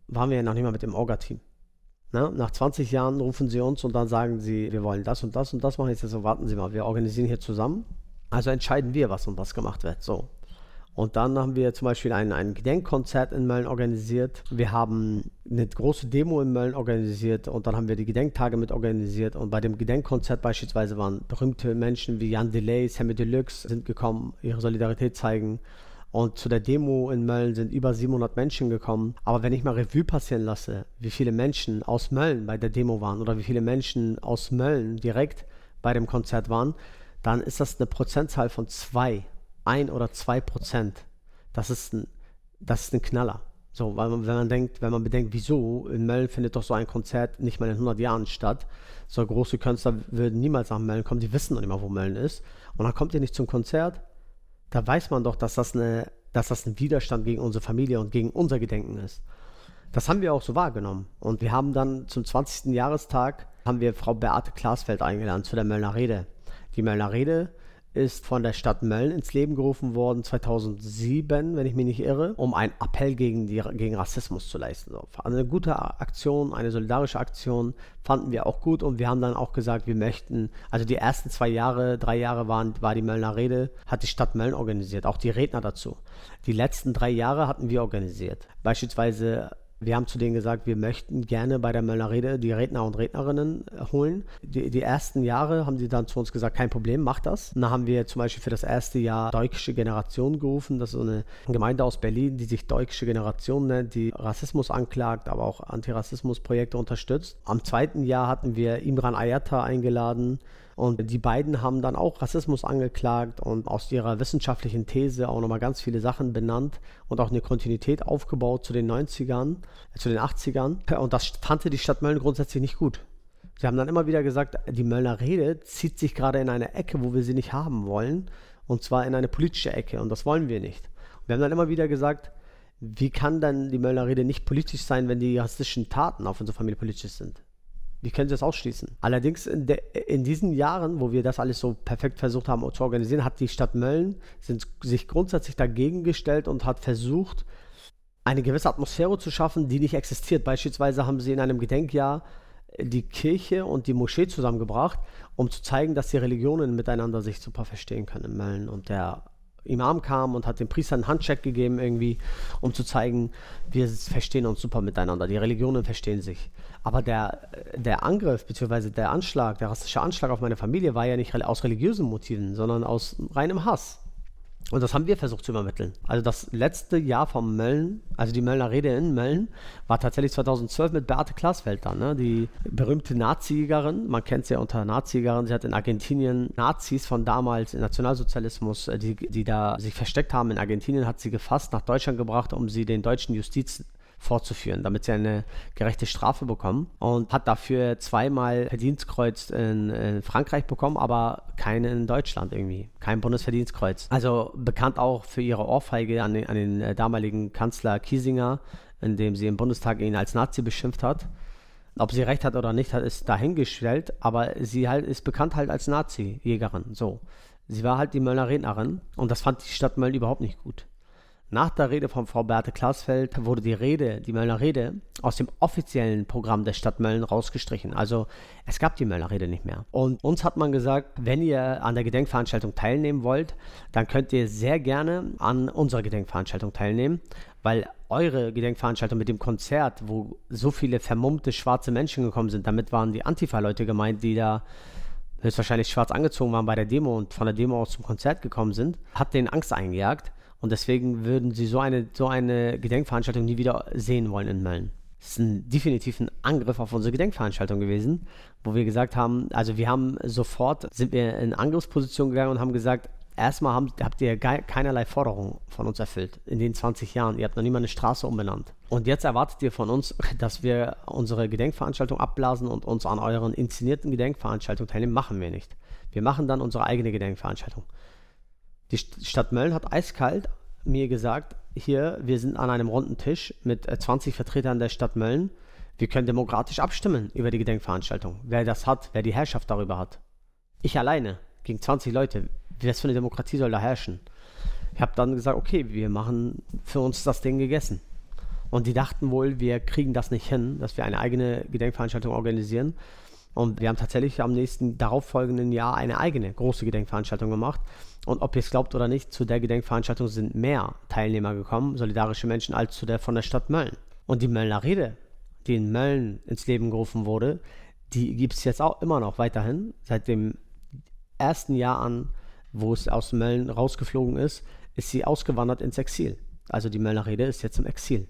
waren wir ja noch nicht mal mit dem Orga-Team. Ne? Nach 20 Jahren rufen sie uns und dann sagen sie, wir wollen das und das und das machen. Jetzt so, warten Sie mal, wir organisieren hier zusammen. Also entscheiden wir, was und was gemacht wird. So. Und dann haben wir zum Beispiel ein, ein Gedenkkonzert in Mölln organisiert. Wir haben eine große Demo in Mölln organisiert und dann haben wir die Gedenktage mit organisiert. Und bei dem Gedenkkonzert beispielsweise waren berühmte Menschen wie Jan Delay, Sammy Deluxe sind gekommen, ihre Solidarität zeigen. Und zu der Demo in Mölln sind über 700 Menschen gekommen. Aber wenn ich mal Revue passieren lasse, wie viele Menschen aus Mölln bei der Demo waren oder wie viele Menschen aus Mölln direkt bei dem Konzert waren, dann ist das eine Prozentzahl von zwei ein oder zwei Prozent. Das ist ein das ist ein Knaller. So, weil man, wenn man denkt, wenn man bedenkt, wieso in Mölln findet doch so ein Konzert nicht mal in 100 Jahren statt. So große Künstler würden niemals nach Mölln kommen, die wissen noch nicht mal, wo Mölln ist. Und dann kommt ihr nicht zum Konzert. Da weiß man doch, dass das, eine, dass das ein Widerstand gegen unsere Familie und gegen unser Gedenken ist. Das haben wir auch so wahrgenommen. Und wir haben dann zum 20. Jahrestag haben wir Frau Beate Klasfeld eingeladen zu der Möllner Rede. Die Möllner Rede ist von der Stadt Mölln ins Leben gerufen worden 2007, wenn ich mich nicht irre, um einen Appell gegen, die, gegen Rassismus zu leisten. Eine gute Aktion, eine solidarische Aktion fanden wir auch gut und wir haben dann auch gesagt, wir möchten, also die ersten zwei Jahre, drei Jahre waren, war die Möllner Rede, hat die Stadt Mölln organisiert, auch die Redner dazu. Die letzten drei Jahre hatten wir organisiert. Beispielsweise wir haben zu denen gesagt, wir möchten gerne bei der Möllner Rede die Redner und Rednerinnen äh, holen. Die, die, ersten Jahre haben sie dann zu uns gesagt, kein Problem, macht das. Und dann haben wir zum Beispiel für das erste Jahr Deutsche Generation gerufen. Das ist eine Gemeinde aus Berlin, die sich Deutsche Generation nennt, die Rassismus anklagt, aber auch Antirassismusprojekte unterstützt. Am zweiten Jahr hatten wir Imran Ayata eingeladen, und die beiden haben dann auch Rassismus angeklagt und aus ihrer wissenschaftlichen These auch nochmal ganz viele Sachen benannt und auch eine Kontinuität aufgebaut zu den 90ern, äh, zu den 80ern. Und das fand die Stadt Mölln grundsätzlich nicht gut. Sie haben dann immer wieder gesagt, die Möllner Rede zieht sich gerade in eine Ecke, wo wir sie nicht haben wollen. Und zwar in eine politische Ecke. Und das wollen wir nicht. Und wir haben dann immer wieder gesagt, wie kann dann die Möllner Rede nicht politisch sein, wenn die rassistischen Taten auf unsere Familie politisch sind? Wie können Sie das ausschließen? Allerdings in, de, in, diesen Jahren, wo wir das alles so perfekt versucht haben zu organisieren, hat die Stadt Mölln sind, sich grundsätzlich dagegen gestellt und hat versucht, eine gewisse Atmosphäre zu schaffen, die nicht existiert. Beispielsweise haben sie in einem Gedenkjahr die Kirche und die Moschee zusammengebracht, um zu zeigen, dass die Religionen miteinander sich super verstehen können in Mölln. Und der Imam kam und hat dem Priester einen Handcheck gegeben, irgendwie, um zu zeigen, wir verstehen uns super miteinander. Die Religionen verstehen sich. Aber der, der Angriff, beziehungsweise der Anschlag, der rassische Anschlag auf meine Familie war ja nicht aus religiösen Motiven, sondern aus reinem Hass. Und das haben wir versucht zu übermitteln. Also das letzte Jahr vom Mölln, also die Möllner Rede in Mölln, war tatsächlich 2012 mit Beate Klasfeld dann, ne? die berühmte Nazijägerin. Man kennt sie ja unter Nazijägerin. Sie hat in Argentinien Nazis von damals, Nationalsozialismus, äh, die, die da sich versteckt haben in Argentinien, hat sie gefasst, nach Deutschland gebracht, um sie den deutschen Justiz fortzuführen, damit sie eine gerechte Strafe bekommen und hat dafür zweimal Verdienstkreuz in, in Frankreich bekommen, aber keinen in Deutschland irgendwie, kein Bundesverdienstkreuz. Also bekannt auch für ihre Ohrfeige an den, an den äh, damaligen Kanzler Kiesinger, indem sie im Bundestag ihn als Nazi beschimpft hat. Ob sie recht hat oder nicht, hat ist dahingestellt, aber sie halt ist bekannt halt als Nazi-Jägerin. So. Sie war halt die Möllner Rednerin und das fand die Stadt Mölln überhaupt nicht gut. Nach der Rede von Frau Beate Klasfeld wurde die Rede, die Möllner Rede, aus dem offiziellen Programm der Stadt Mölln rausgestrichen. Also es gab die Möllner Rede nicht mehr. Und uns hat man gesagt, wenn ihr an der Gedenkveranstaltung teilnehmen wollt, dann könnt ihr sehr gerne an unserer Gedenkveranstaltung teilnehmen, weil eure Gedenkveranstaltung mit dem Konzert, wo so viele vermummte schwarze Menschen gekommen sind, damit waren die Antifa-Leute gemeint, die da höchstwahrscheinlich schwarz angezogen waren bei der Demo und von der Demo aus zum Konzert gekommen sind, hat denen Angst eingejagt. Und deswegen würden sie so eine, so eine Gedenkveranstaltung nie wieder sehen wollen in Mölln. Das ist ein, definitiv ein Angriff auf unsere Gedenkveranstaltung gewesen, wo wir gesagt haben, also wir haben sofort, sind wir in Angriffsposition gegangen und haben gesagt, erstmal haben, habt ihr keinerlei Forderungen von uns erfüllt in den 20 Jahren. Ihr habt noch nie mal eine Straße umbenannt. Und jetzt erwartet ihr von uns, dass wir unsere Gedenkveranstaltung abblasen und uns an euren inszenierten Gedenkveranstaltungen teilnehmen. Machen wir nicht. Wir machen dann unsere eigene Gedenkveranstaltung. Die Stadt Mölln hat eiskalt mir gesagt, hier, wir sind an einem runden Tisch mit 20 äh, Vertretern der Stadt Mölln. Wir können demokratisch abstimmen über die Gedenkveranstaltung. Wer das hat, wer die Herrschaft darüber hat. Ich alleine gegen 20 Leute. Was für eine Demokratie soll da herrschen? Ich habe dann gesagt, okay, wir machen für uns das Ding gegessen. Und die dachten wohl, wir kriegen das nicht hin, dass wir eine eigene Gedenkveranstaltung organisieren. Und wir haben tatsächlich am nächsten darauffolgenden Jahr eine eigene große Gedenkveranstaltung gemacht. Und ob ihr es glaubt oder nicht, zu der Gedenkveranstaltung sind mehr Teilnehmer gekommen, solidarische Menschen, als zu der von der Stadt Mölln. Und die Möllner Rede, die in Mölln ins Leben gerufen wurde, die gibt es jetzt auch immer noch weiterhin. Seit dem ersten Jahr an, wo es aus Mölln rausgeflogen ist, ist sie ausgewandert ins Exil. Also die Möllner Rede ist jetzt im Exil.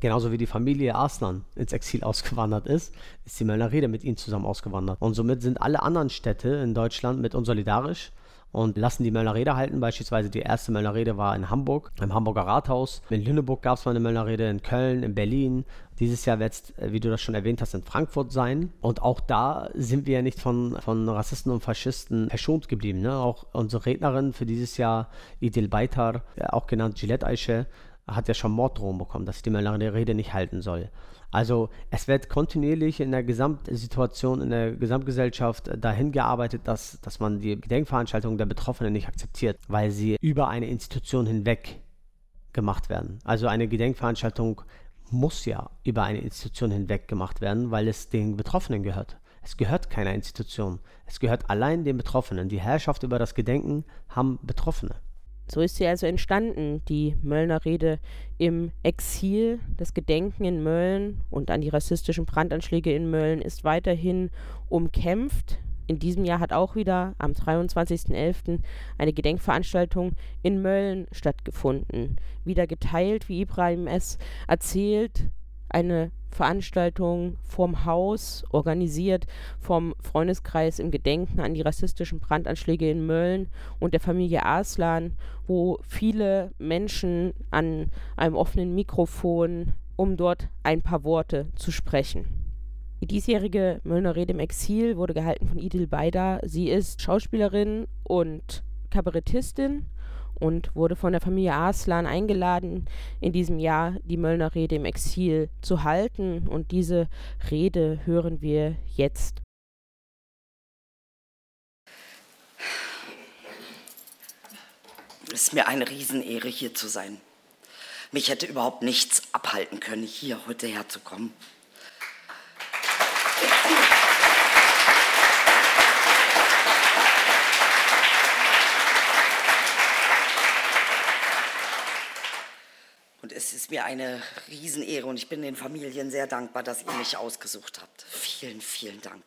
Genauso wie die Familie Arslan ins Exil ausgewandert ist, ist die Möllner Rede mit ihnen zusammen ausgewandert. Und somit sind alle anderen Städte in Deutschland mit uns solidarisch und lassen die Möllner Rede halten. Beispielsweise die erste Möllner Rede war in Hamburg, im Hamburger Rathaus. In Lüneburg gab es mal eine Möllner Rede, in Köln, in Berlin. Dieses Jahr wird es, äh, wie du das schon erwähnt hast, in Frankfurt sein. Und auch da sind wir ja nicht von, von Rassisten und Faschisten verschont geblieben. Ne? Auch unsere Rednerin für dieses Jahr, Idil Beitar, äh, auch genannt Gillette Aische, hat ja schon Morddrohungen bekommen, dass sie die Rede nicht halten soll. Also es wird kontinuierlich in der Gesamtsituation, in der Gesamtgesellschaft dahin gearbeitet, dass, dass man die Gedenkveranstaltungen der Betroffenen nicht akzeptiert, weil sie über eine Institution hinweg gemacht werden. Also eine Gedenkveranstaltung muss ja über eine Institution hinweg gemacht werden, weil es den Betroffenen gehört. Es gehört keiner Institution. Es gehört allein den Betroffenen. Die Herrschaft über das Gedenken haben Betroffene. So ist sie also entstanden, die Möllner Rede im Exil. Das Gedenken in Mölln und an die rassistischen Brandanschläge in Mölln ist weiterhin umkämpft. In diesem Jahr hat auch wieder am 23.11. eine Gedenkveranstaltung in Mölln stattgefunden. Wieder geteilt, wie Ibrahim es erzählt, eine Veranstaltung vorm Haus, organisiert vom Freundeskreis im Gedenken an die rassistischen Brandanschläge in Mölln und der Familie Arslan, wo viele Menschen an einem offenen Mikrofon, um dort ein paar Worte zu sprechen. Die diesjährige Möllner Rede im Exil wurde gehalten von Idil Beida. Sie ist Schauspielerin und Kabarettistin und wurde von der Familie Arslan eingeladen, in diesem Jahr die Möllner Rede im Exil zu halten. Und diese Rede hören wir jetzt. Es ist mir eine Riesenehre, hier zu sein. Mich hätte überhaupt nichts abhalten können, hier heute herzukommen. Und es ist mir eine Riesenehre und ich bin den Familien sehr dankbar, dass ihr mich ausgesucht habt. Vielen, vielen Dank.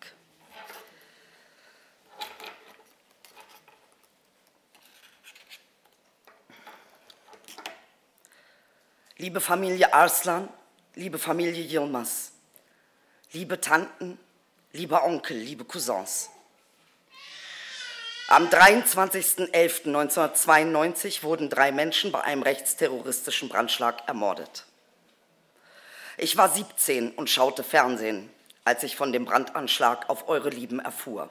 Liebe Familie Arslan, liebe Familie Yilmaz, liebe Tanten, lieber Onkel, liebe Cousins. Am 23.11.1992 wurden drei Menschen bei einem rechtsterroristischen Brandschlag ermordet. Ich war 17 und schaute Fernsehen, als ich von dem Brandanschlag auf eure Lieben erfuhr.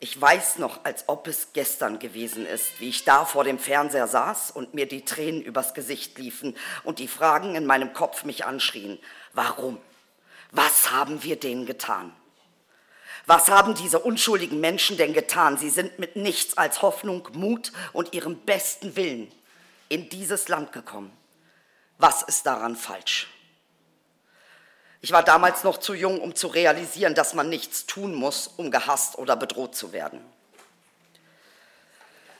Ich weiß noch, als ob es gestern gewesen ist, wie ich da vor dem Fernseher saß und mir die Tränen übers Gesicht liefen und die Fragen in meinem Kopf mich anschrien. Warum? Was haben wir denen getan? Was haben diese unschuldigen Menschen denn getan? Sie sind mit nichts als Hoffnung, Mut und ihrem besten Willen in dieses Land gekommen. Was ist daran falsch? Ich war damals noch zu jung, um zu realisieren, dass man nichts tun muss, um gehasst oder bedroht zu werden.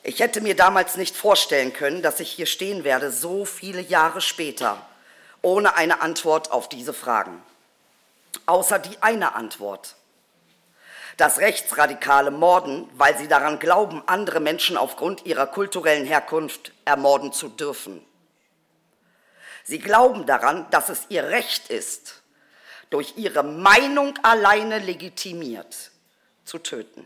Ich hätte mir damals nicht vorstellen können, dass ich hier stehen werde, so viele Jahre später, ohne eine Antwort auf diese Fragen. Außer die eine Antwort dass Rechtsradikale morden, weil sie daran glauben, andere Menschen aufgrund ihrer kulturellen Herkunft ermorden zu dürfen. Sie glauben daran, dass es ihr Recht ist, durch ihre Meinung alleine legitimiert zu töten.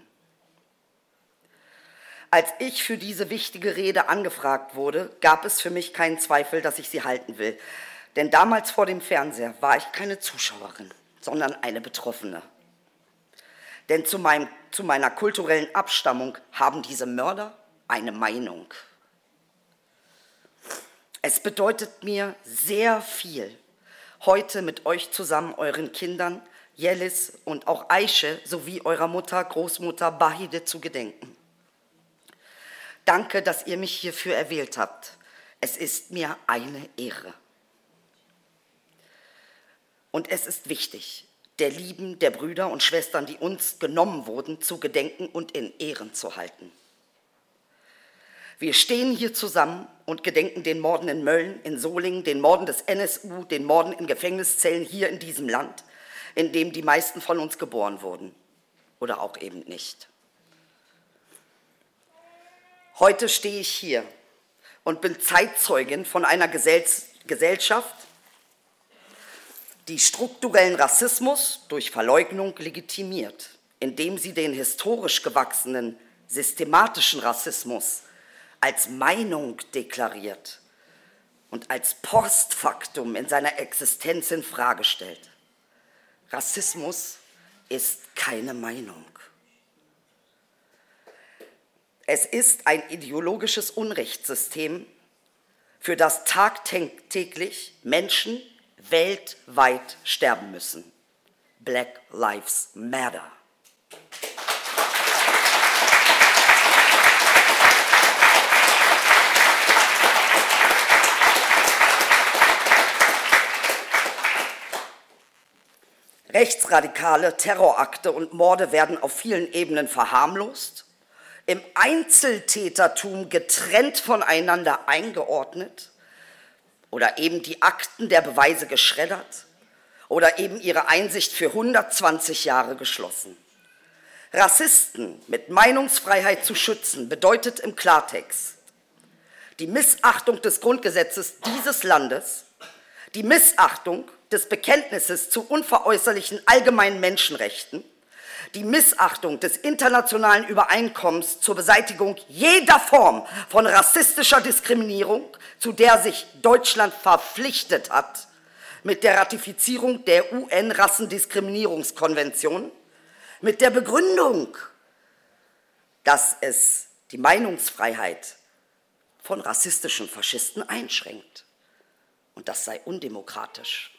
Als ich für diese wichtige Rede angefragt wurde, gab es für mich keinen Zweifel, dass ich sie halten will. Denn damals vor dem Fernseher war ich keine Zuschauerin, sondern eine Betroffene. Denn zu, meinem, zu meiner kulturellen Abstammung haben diese Mörder eine Meinung. Es bedeutet mir sehr viel, heute mit euch zusammen, euren Kindern, Jelis und auch Aische sowie eurer Mutter, Großmutter Bahide zu gedenken. Danke, dass ihr mich hierfür erwählt habt. Es ist mir eine Ehre. Und es ist wichtig, der Lieben der Brüder und Schwestern, die uns genommen wurden, zu gedenken und in Ehren zu halten. Wir stehen hier zusammen und gedenken den Morden in Mölln, in Solingen, den Morden des NSU, den Morden in Gefängniszellen hier in diesem Land, in dem die meisten von uns geboren wurden oder auch eben nicht. Heute stehe ich hier und bin Zeitzeugin von einer Gesellschaft, die strukturellen Rassismus durch Verleugnung legitimiert, indem sie den historisch gewachsenen systematischen Rassismus als Meinung deklariert und als Postfaktum in seiner Existenz in Frage stellt. Rassismus ist keine Meinung. Es ist ein ideologisches Unrechtssystem, für das tagtäglich Menschen weltweit sterben müssen. Black Lives Matter. Rechtsradikale Terrorakte und Morde werden auf vielen Ebenen verharmlost, im Einzeltätertum getrennt voneinander eingeordnet oder eben die Akten der Beweise geschreddert oder eben ihre Einsicht für 120 Jahre geschlossen. Rassisten mit Meinungsfreiheit zu schützen bedeutet im Klartext die Missachtung des Grundgesetzes dieses Landes, die Missachtung des Bekenntnisses zu unveräußerlichen allgemeinen Menschenrechten, die Missachtung des internationalen Übereinkommens zur Beseitigung jeder Form von rassistischer Diskriminierung, zu der sich Deutschland verpflichtet hat, mit der Ratifizierung der UN-Rassendiskriminierungskonvention, mit der Begründung, dass es die Meinungsfreiheit von rassistischen Faschisten einschränkt. Und das sei undemokratisch.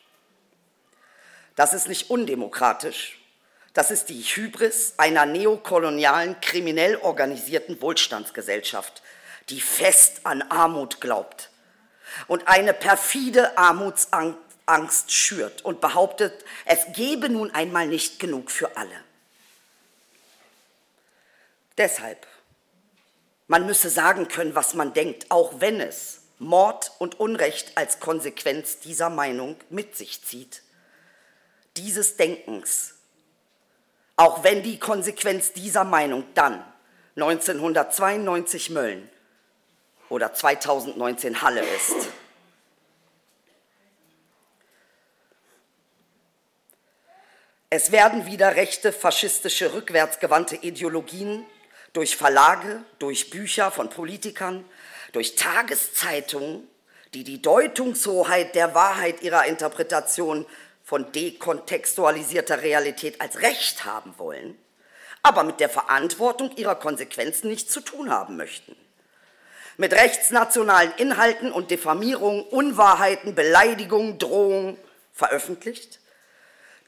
Das ist nicht undemokratisch. Das ist die Hybris einer neokolonialen, kriminell organisierten Wohlstandsgesellschaft, die fest an Armut glaubt und eine perfide Armutsangst schürt und behauptet, es gebe nun einmal nicht genug für alle. Deshalb, man müsse sagen können, was man denkt, auch wenn es Mord und Unrecht als Konsequenz dieser Meinung mit sich zieht dieses Denkens, auch wenn die Konsequenz dieser Meinung dann 1992 Mölln oder 2019 Halle ist. Es werden wieder rechte, faschistische, rückwärtsgewandte Ideologien durch Verlage, durch Bücher von Politikern, durch Tageszeitungen, die die Deutungshoheit der Wahrheit ihrer Interpretation von dekontextualisierter Realität als Recht haben wollen, aber mit der Verantwortung ihrer Konsequenzen nichts zu tun haben möchten. Mit rechtsnationalen Inhalten und Diffamierungen, Unwahrheiten, Beleidigungen, Drohungen veröffentlicht,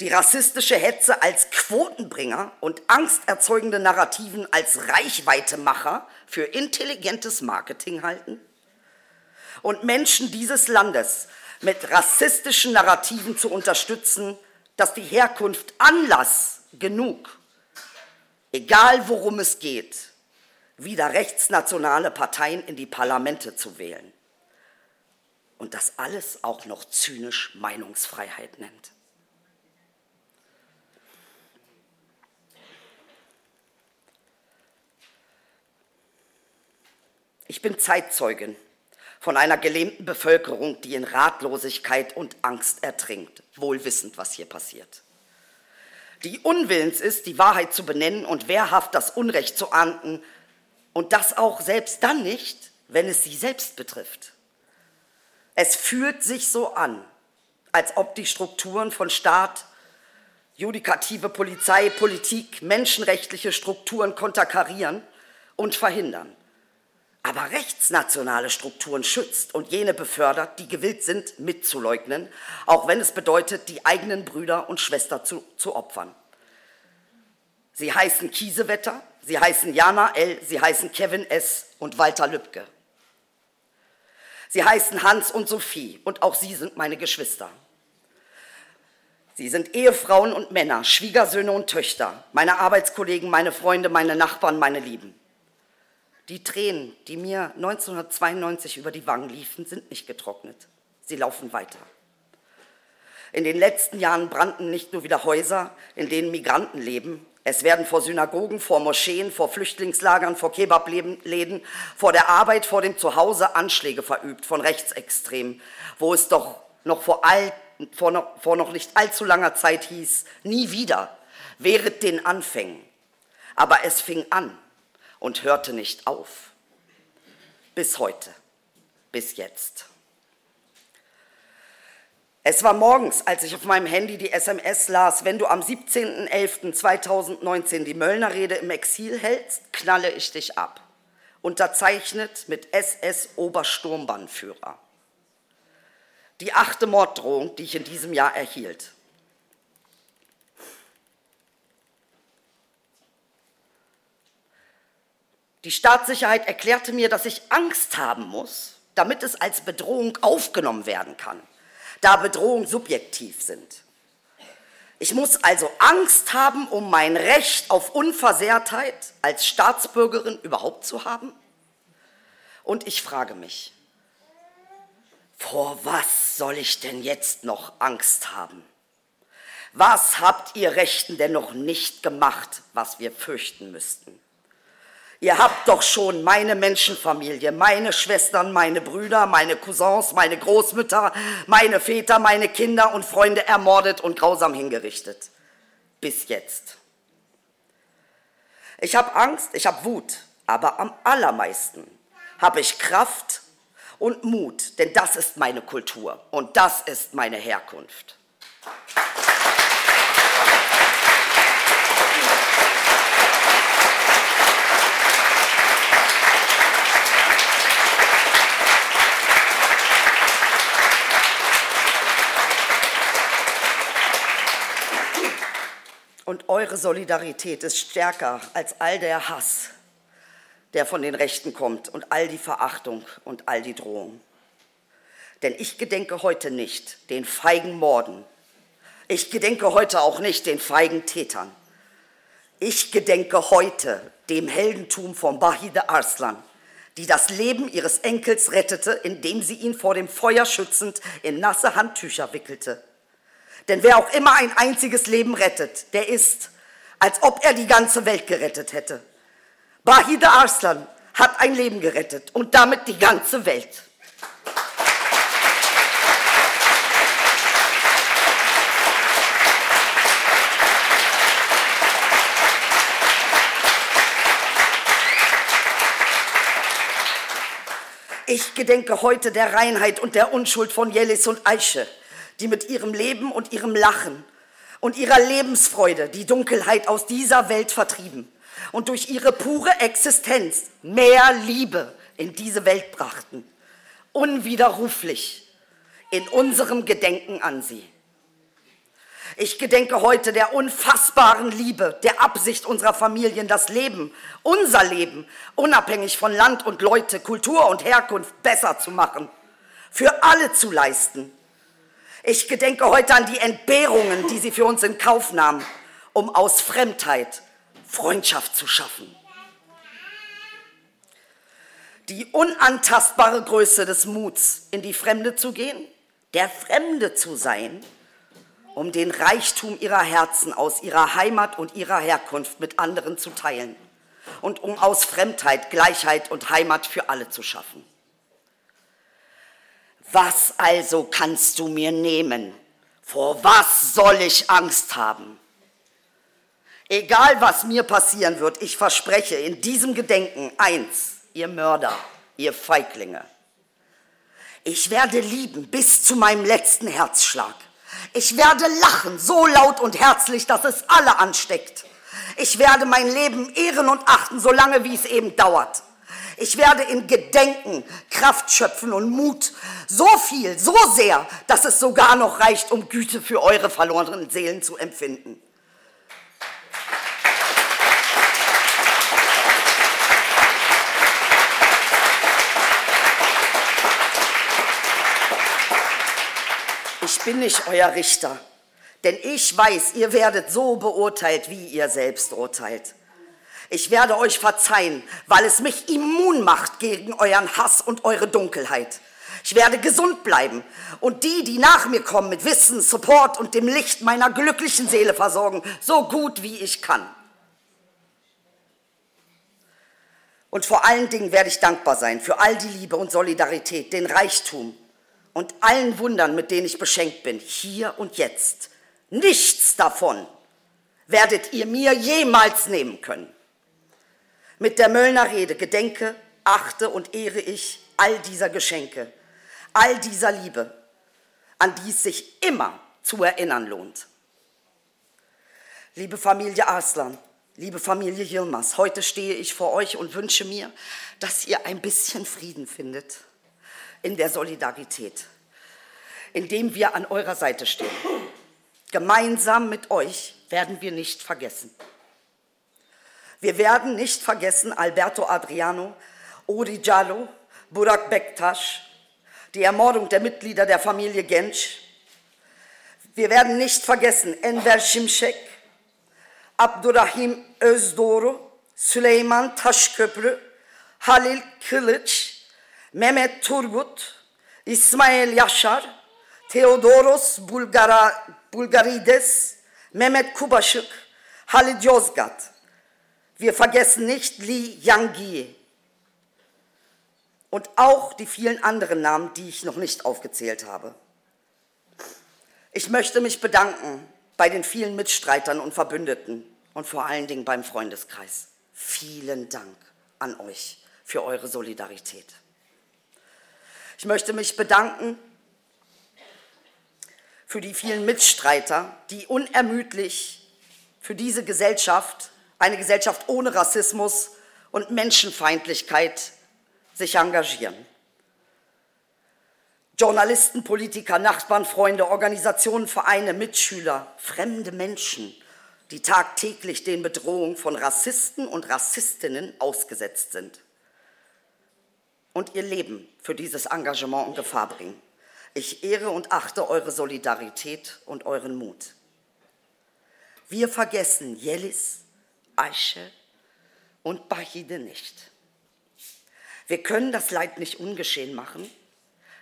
die rassistische Hetze als Quotenbringer und angsterzeugende Narrativen als Reichweitemacher für intelligentes Marketing halten und Menschen dieses Landes mit rassistischen Narrativen zu unterstützen, dass die Herkunft Anlass genug, egal worum es geht, wieder rechtsnationale Parteien in die Parlamente zu wählen. Und das alles auch noch zynisch Meinungsfreiheit nennt. Ich bin Zeitzeugin von einer gelähmten Bevölkerung, die in Ratlosigkeit und Angst ertrinkt, wohl wissend, was hier passiert. Die unwillens ist, die Wahrheit zu benennen und wehrhaft das Unrecht zu ahnden und das auch selbst dann nicht, wenn es sie selbst betrifft. Es fühlt sich so an, als ob die Strukturen von Staat, judikative Polizei, Politik, menschenrechtliche Strukturen konterkarieren und verhindern aber rechtsnationale Strukturen schützt und jene befördert, die gewillt sind, mitzuleugnen, auch wenn es bedeutet, die eigenen Brüder und Schwestern zu, zu opfern. Sie heißen Kiesewetter, sie heißen Jana L., sie heißen Kevin S. und Walter Lübcke. Sie heißen Hans und Sophie und auch sie sind meine Geschwister. Sie sind Ehefrauen und Männer, Schwiegersöhne und Töchter, meine Arbeitskollegen, meine Freunde, meine Nachbarn, meine Lieben. Die Tränen, die mir 1992 über die Wangen liefen, sind nicht getrocknet. Sie laufen weiter. In den letzten Jahren brannten nicht nur wieder Häuser, in denen Migranten leben. Es werden vor Synagogen, vor Moscheen, vor Flüchtlingslagern, vor Kebabläden, vor der Arbeit, vor dem Zuhause Anschläge verübt von Rechtsextremen, wo es doch noch vor, all, vor, noch, vor noch nicht allzu langer Zeit hieß, nie wieder, während den Anfängen. Aber es fing an und hörte nicht auf. Bis heute, bis jetzt. Es war morgens, als ich auf meinem Handy die SMS las, wenn du am 17.11.2019 die Möllner-Rede im Exil hältst, knalle ich dich ab. Unterzeichnet mit SS Obersturmbannführer. Die achte Morddrohung, die ich in diesem Jahr erhielt. Die Staatssicherheit erklärte mir, dass ich Angst haben muss, damit es als Bedrohung aufgenommen werden kann da Bedrohungen subjektiv sind. Ich muss also Angst haben, um mein Recht auf Unversehrtheit als Staatsbürgerin überhaupt zu haben? Und ich frage mich, vor was soll ich denn jetzt noch Angst haben? Was habt ihr Rechten denn noch nicht gemacht, was wir fürchten müssten? Ihr habt doch schon meine Menschenfamilie, meine Schwestern, meine Brüder, meine Cousins, meine Großmütter, meine Väter, meine Kinder und Freunde ermordet und grausam hingerichtet. Bis jetzt. Ich habe Angst, ich habe Wut, aber am allermeisten habe ich Kraft und Mut, denn das ist meine Kultur und das ist meine Herkunft. Und eure Solidarität ist stärker als all der Hass, der von den Rechten kommt und all die Verachtung und all die Drohung. Denn ich gedenke heute nicht den feigen Morden. Ich gedenke heute auch nicht den feigen Tätern. Ich gedenke heute dem Heldentum von Bahide Arslan, die das Leben ihres Enkels rettete, indem sie ihn vor dem Feuer schützend in nasse Handtücher wickelte. Denn wer auch immer ein einziges Leben rettet, der ist, als ob er die ganze Welt gerettet hätte. Bahide Arslan hat ein Leben gerettet und damit die ganze Welt. Ich gedenke heute der Reinheit und der Unschuld von Jelis und Aische die mit ihrem Leben und ihrem Lachen und ihrer Lebensfreude die Dunkelheit aus dieser Welt vertrieben und durch ihre pure Existenz mehr Liebe in diese Welt brachten. Unwiderruflich in unserem Gedenken an sie. Ich gedenke heute der unfassbaren Liebe, der Absicht unserer Familien, das Leben, unser Leben, unabhängig von Land und Leute, Kultur und Herkunft besser zu machen, für alle zu leisten ich gedenke heute an die Entbehrungen, die sie für uns in Kauf nahmen, um aus Fremdheit Freundschaft zu schaffen. Die unantastbare Größe des Muts, in die Fremde zu gehen, der Fremde zu sein, um den Reichtum ihrer Herzen aus ihrer Heimat und ihrer Herkunft mit anderen zu teilen und um aus Fremdheit Gleichheit und Heimat für alle zu schaffen. Was also kannst du mir nehmen? Vor was soll ich Angst haben? Egal was mir passieren wird, ich verspreche in diesem Gedenken eins, ihr Mörder, ihr Feiglinge. Ich werde lieben bis zu meinem letzten Herzschlag. Ich werde lachen, so laut und herzlich, dass es alle ansteckt. Ich werde mein Leben ehren und achten, solange wie es eben dauert. Ich werde in Gedenken Kraft schöpfen und Mut. So viel, so sehr, dass es sogar noch reicht, um Güte für eure verlorenen Seelen zu empfinden. Ich bin nicht euer Richter, denn ich weiß, ihr werdet so beurteilt, wie ihr selbst urteilt. Ich werde euch verzeihen, weil es mich immun macht gegen euren Hass und eure Dunkelheit. Ich werde gesund bleiben und die, die nach mir kommen, mit Wissen, Support und dem Licht meiner glücklichen Seele versorgen, so gut wie ich kann. Und vor allen Dingen werde ich dankbar sein für all die Liebe und Solidarität, den Reichtum und allen Wundern, mit denen ich beschenkt bin, hier und jetzt. Nichts davon werdet ihr mir jemals nehmen können. Mit der Möllner Rede gedenke, achte und ehre ich all dieser Geschenke, all dieser Liebe, an die es sich immer zu erinnern lohnt. Liebe Familie Arslan, liebe Familie Yilmaz, heute stehe ich vor euch und wünsche mir, dass ihr ein bisschen Frieden findet in der Solidarität, indem wir an eurer Seite stehen. Gemeinsam mit euch werden wir nicht vergessen. Wir werden nicht vergessen Alberto Adriano, Odi Jallo, Burak Bektaş, die Ermordung der Mitglieder der Familie Genç. Wir werden nicht vergessen Enver Şimşek, Abdurrahim Özdoğru, Süleyman Taşköprü, Halil Kılıç, Mehmet Turgut, İsmail Yaşar, Theodoros Bulgara, Bulgarides, Mehmet Kubaschuk, Halid Yozgat. Wir vergessen nicht Li Yangyi und auch die vielen anderen Namen, die ich noch nicht aufgezählt habe. Ich möchte mich bedanken bei den vielen Mitstreitern und Verbündeten und vor allen Dingen beim Freundeskreis. Vielen Dank an euch für eure Solidarität. Ich möchte mich bedanken für die vielen Mitstreiter, die unermüdlich für diese Gesellschaft, eine Gesellschaft ohne Rassismus und Menschenfeindlichkeit, sich engagieren. Journalisten, Politiker, Nachbarn, Freunde, Organisationen, Vereine, Mitschüler, fremde Menschen, die tagtäglich den Bedrohungen von Rassisten und Rassistinnen ausgesetzt sind und ihr Leben für dieses Engagement in Gefahr bringen. Ich ehre und achte eure Solidarität und euren Mut. Wir vergessen Jelis, Aische und Bahide nicht. Wir können das Leid nicht ungeschehen machen,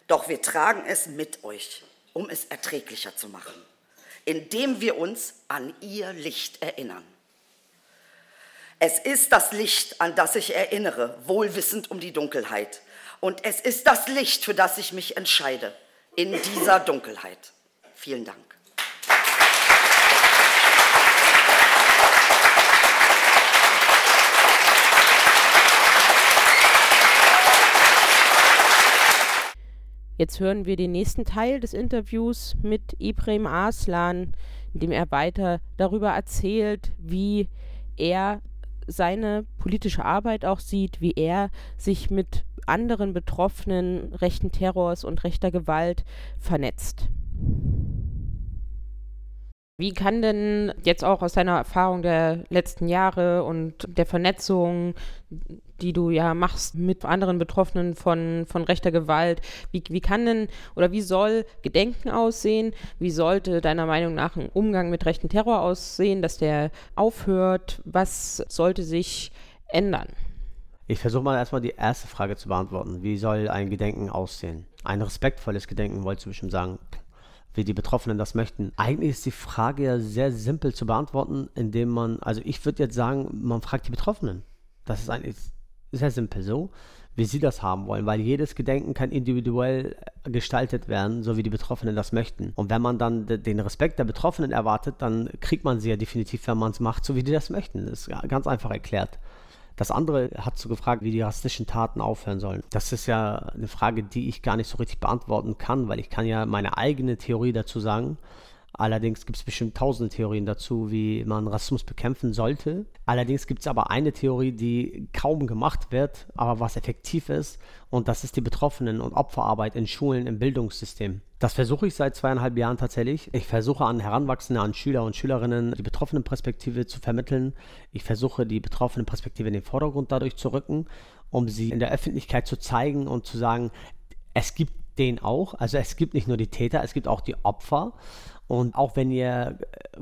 doch wir tragen es mit euch, um es erträglicher zu machen, indem wir uns an ihr Licht erinnern. Es ist das Licht, an das ich erinnere, wohlwissend um die Dunkelheit. Und es ist das Licht, für das ich mich entscheide, in dieser Dunkelheit. Vielen Dank. Jetzt hören wir den nächsten Teil des Interviews mit Ibrahim Arslan, in dem er weiter darüber erzählt, wie er seine politische Arbeit auch sieht, wie er sich mit anderen Betroffenen rechten Terrors und rechter Gewalt vernetzt. Wie kann denn jetzt auch aus deiner Erfahrung der letzten Jahre und der Vernetzung, die du ja machst mit anderen Betroffenen von, von rechter Gewalt, wie, wie kann denn oder wie soll Gedenken aussehen? Wie sollte deiner Meinung nach ein Umgang mit rechten Terror aussehen, dass der aufhört? Was sollte sich ändern? Ich versuche mal erstmal die erste Frage zu beantworten. Wie soll ein Gedenken aussehen? Ein respektvolles Gedenken, wolltest du bestimmt sagen wie die Betroffenen das möchten. Eigentlich ist die Frage ja sehr simpel zu beantworten, indem man, also ich würde jetzt sagen, man fragt die Betroffenen. Das ist eigentlich sehr simpel so, wie sie das haben wollen, weil jedes Gedenken kann individuell gestaltet werden, so wie die Betroffenen das möchten. Und wenn man dann den Respekt der Betroffenen erwartet, dann kriegt man sie ja definitiv, wenn man es macht, so wie die das möchten. Das ist ganz einfach erklärt. Das andere hat so gefragt, wie die rassistischen Taten aufhören sollen. Das ist ja eine Frage, die ich gar nicht so richtig beantworten kann, weil ich kann ja meine eigene Theorie dazu sagen. Allerdings gibt es bestimmt tausende Theorien dazu, wie man Rassismus bekämpfen sollte. Allerdings gibt es aber eine Theorie, die kaum gemacht wird, aber was effektiv ist, und das ist die Betroffenen- und Opferarbeit in Schulen, im Bildungssystem. Das versuche ich seit zweieinhalb Jahren tatsächlich. Ich versuche an Heranwachsende, an Schüler und Schülerinnen die betroffene Perspektive zu vermitteln. Ich versuche die betroffene Perspektive in den Vordergrund dadurch zu rücken, um sie in der Öffentlichkeit zu zeigen und zu sagen, es gibt den auch. Also es gibt nicht nur die Täter, es gibt auch die Opfer. Und auch wenn ihr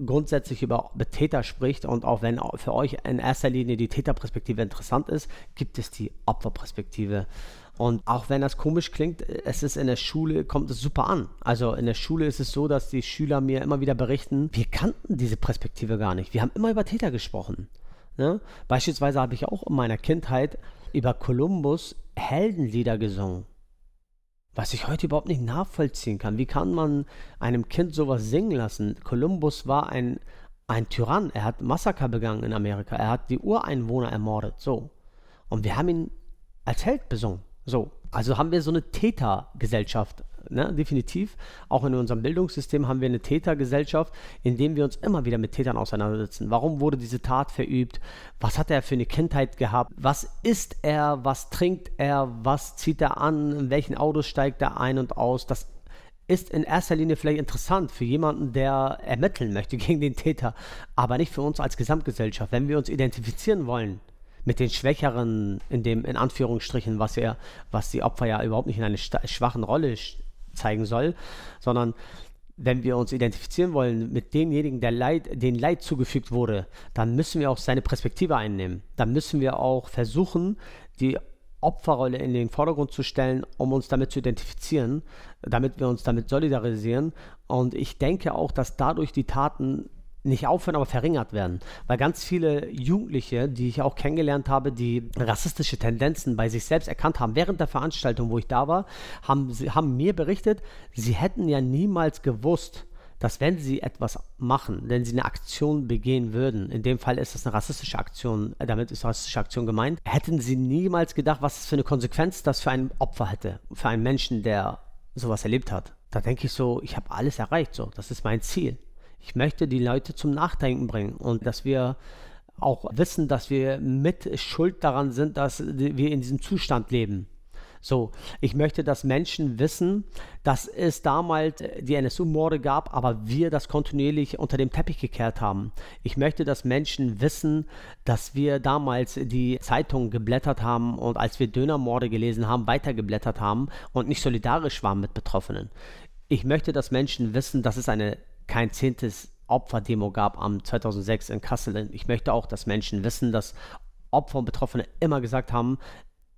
grundsätzlich über Täter spricht und auch wenn für euch in erster Linie die Täterperspektive interessant ist, gibt es die Opferperspektive. Und auch wenn das komisch klingt, es ist in der Schule, kommt es super an. Also in der Schule ist es so, dass die Schüler mir immer wieder berichten, wir kannten diese Perspektive gar nicht. Wir haben immer über Täter gesprochen. Ne? Beispielsweise habe ich auch in meiner Kindheit über Kolumbus Heldenlieder gesungen. Was ich heute überhaupt nicht nachvollziehen kann. Wie kann man einem Kind sowas singen lassen? Kolumbus war ein, ein Tyrann. Er hat Massaker begangen in Amerika. Er hat die Ureinwohner ermordet. So. Und wir haben ihn als Held besungen. So, also haben wir so eine Tätergesellschaft, ne? definitiv. Auch in unserem Bildungssystem haben wir eine Tätergesellschaft, in dem wir uns immer wieder mit Tätern auseinandersetzen. Warum wurde diese Tat verübt? Was hat er für eine Kindheit gehabt? Was isst er? Was trinkt er? Was zieht er an? In welchen Autos steigt er ein und aus? Das ist in erster Linie vielleicht interessant für jemanden, der ermitteln möchte gegen den Täter, aber nicht für uns als Gesamtgesellschaft. Wenn wir uns identifizieren wollen mit den Schwächeren, in dem in Anführungsstrichen, was ja, was die Opfer ja überhaupt nicht in einer schwachen Rolle zeigen soll, sondern wenn wir uns identifizieren wollen mit demjenigen, der Leid, den Leid zugefügt wurde, dann müssen wir auch seine Perspektive einnehmen. Dann müssen wir auch versuchen, die Opferrolle in den Vordergrund zu stellen, um uns damit zu identifizieren, damit wir uns damit solidarisieren. Und ich denke auch, dass dadurch die Taten nicht aufhören, aber verringert werden. Weil ganz viele Jugendliche, die ich auch kennengelernt habe, die rassistische Tendenzen bei sich selbst erkannt haben, während der Veranstaltung, wo ich da war, haben, haben mir berichtet, sie hätten ja niemals gewusst, dass wenn sie etwas machen, wenn sie eine Aktion begehen würden, in dem Fall ist das eine rassistische Aktion, äh, damit ist rassistische Aktion gemeint, hätten sie niemals gedacht, was für eine Konsequenz das für ein Opfer hätte, für einen Menschen, der sowas erlebt hat. Da denke ich so, ich habe alles erreicht, so, das ist mein Ziel. Ich möchte die Leute zum Nachdenken bringen und dass wir auch wissen, dass wir mit Schuld daran sind, dass wir in diesem Zustand leben. So, ich möchte, dass Menschen wissen, dass es damals die NSU-Morde gab, aber wir das kontinuierlich unter dem Teppich gekehrt haben. Ich möchte, dass Menschen wissen, dass wir damals die Zeitung geblättert haben und als wir Dönermorde gelesen haben, weitergeblättert haben und nicht solidarisch waren mit Betroffenen. Ich möchte, dass Menschen wissen, dass es eine kein zehntes Opferdemo gab am 2006 in Kassel. Ich möchte auch, dass Menschen wissen, dass Opfer und Betroffene immer gesagt haben,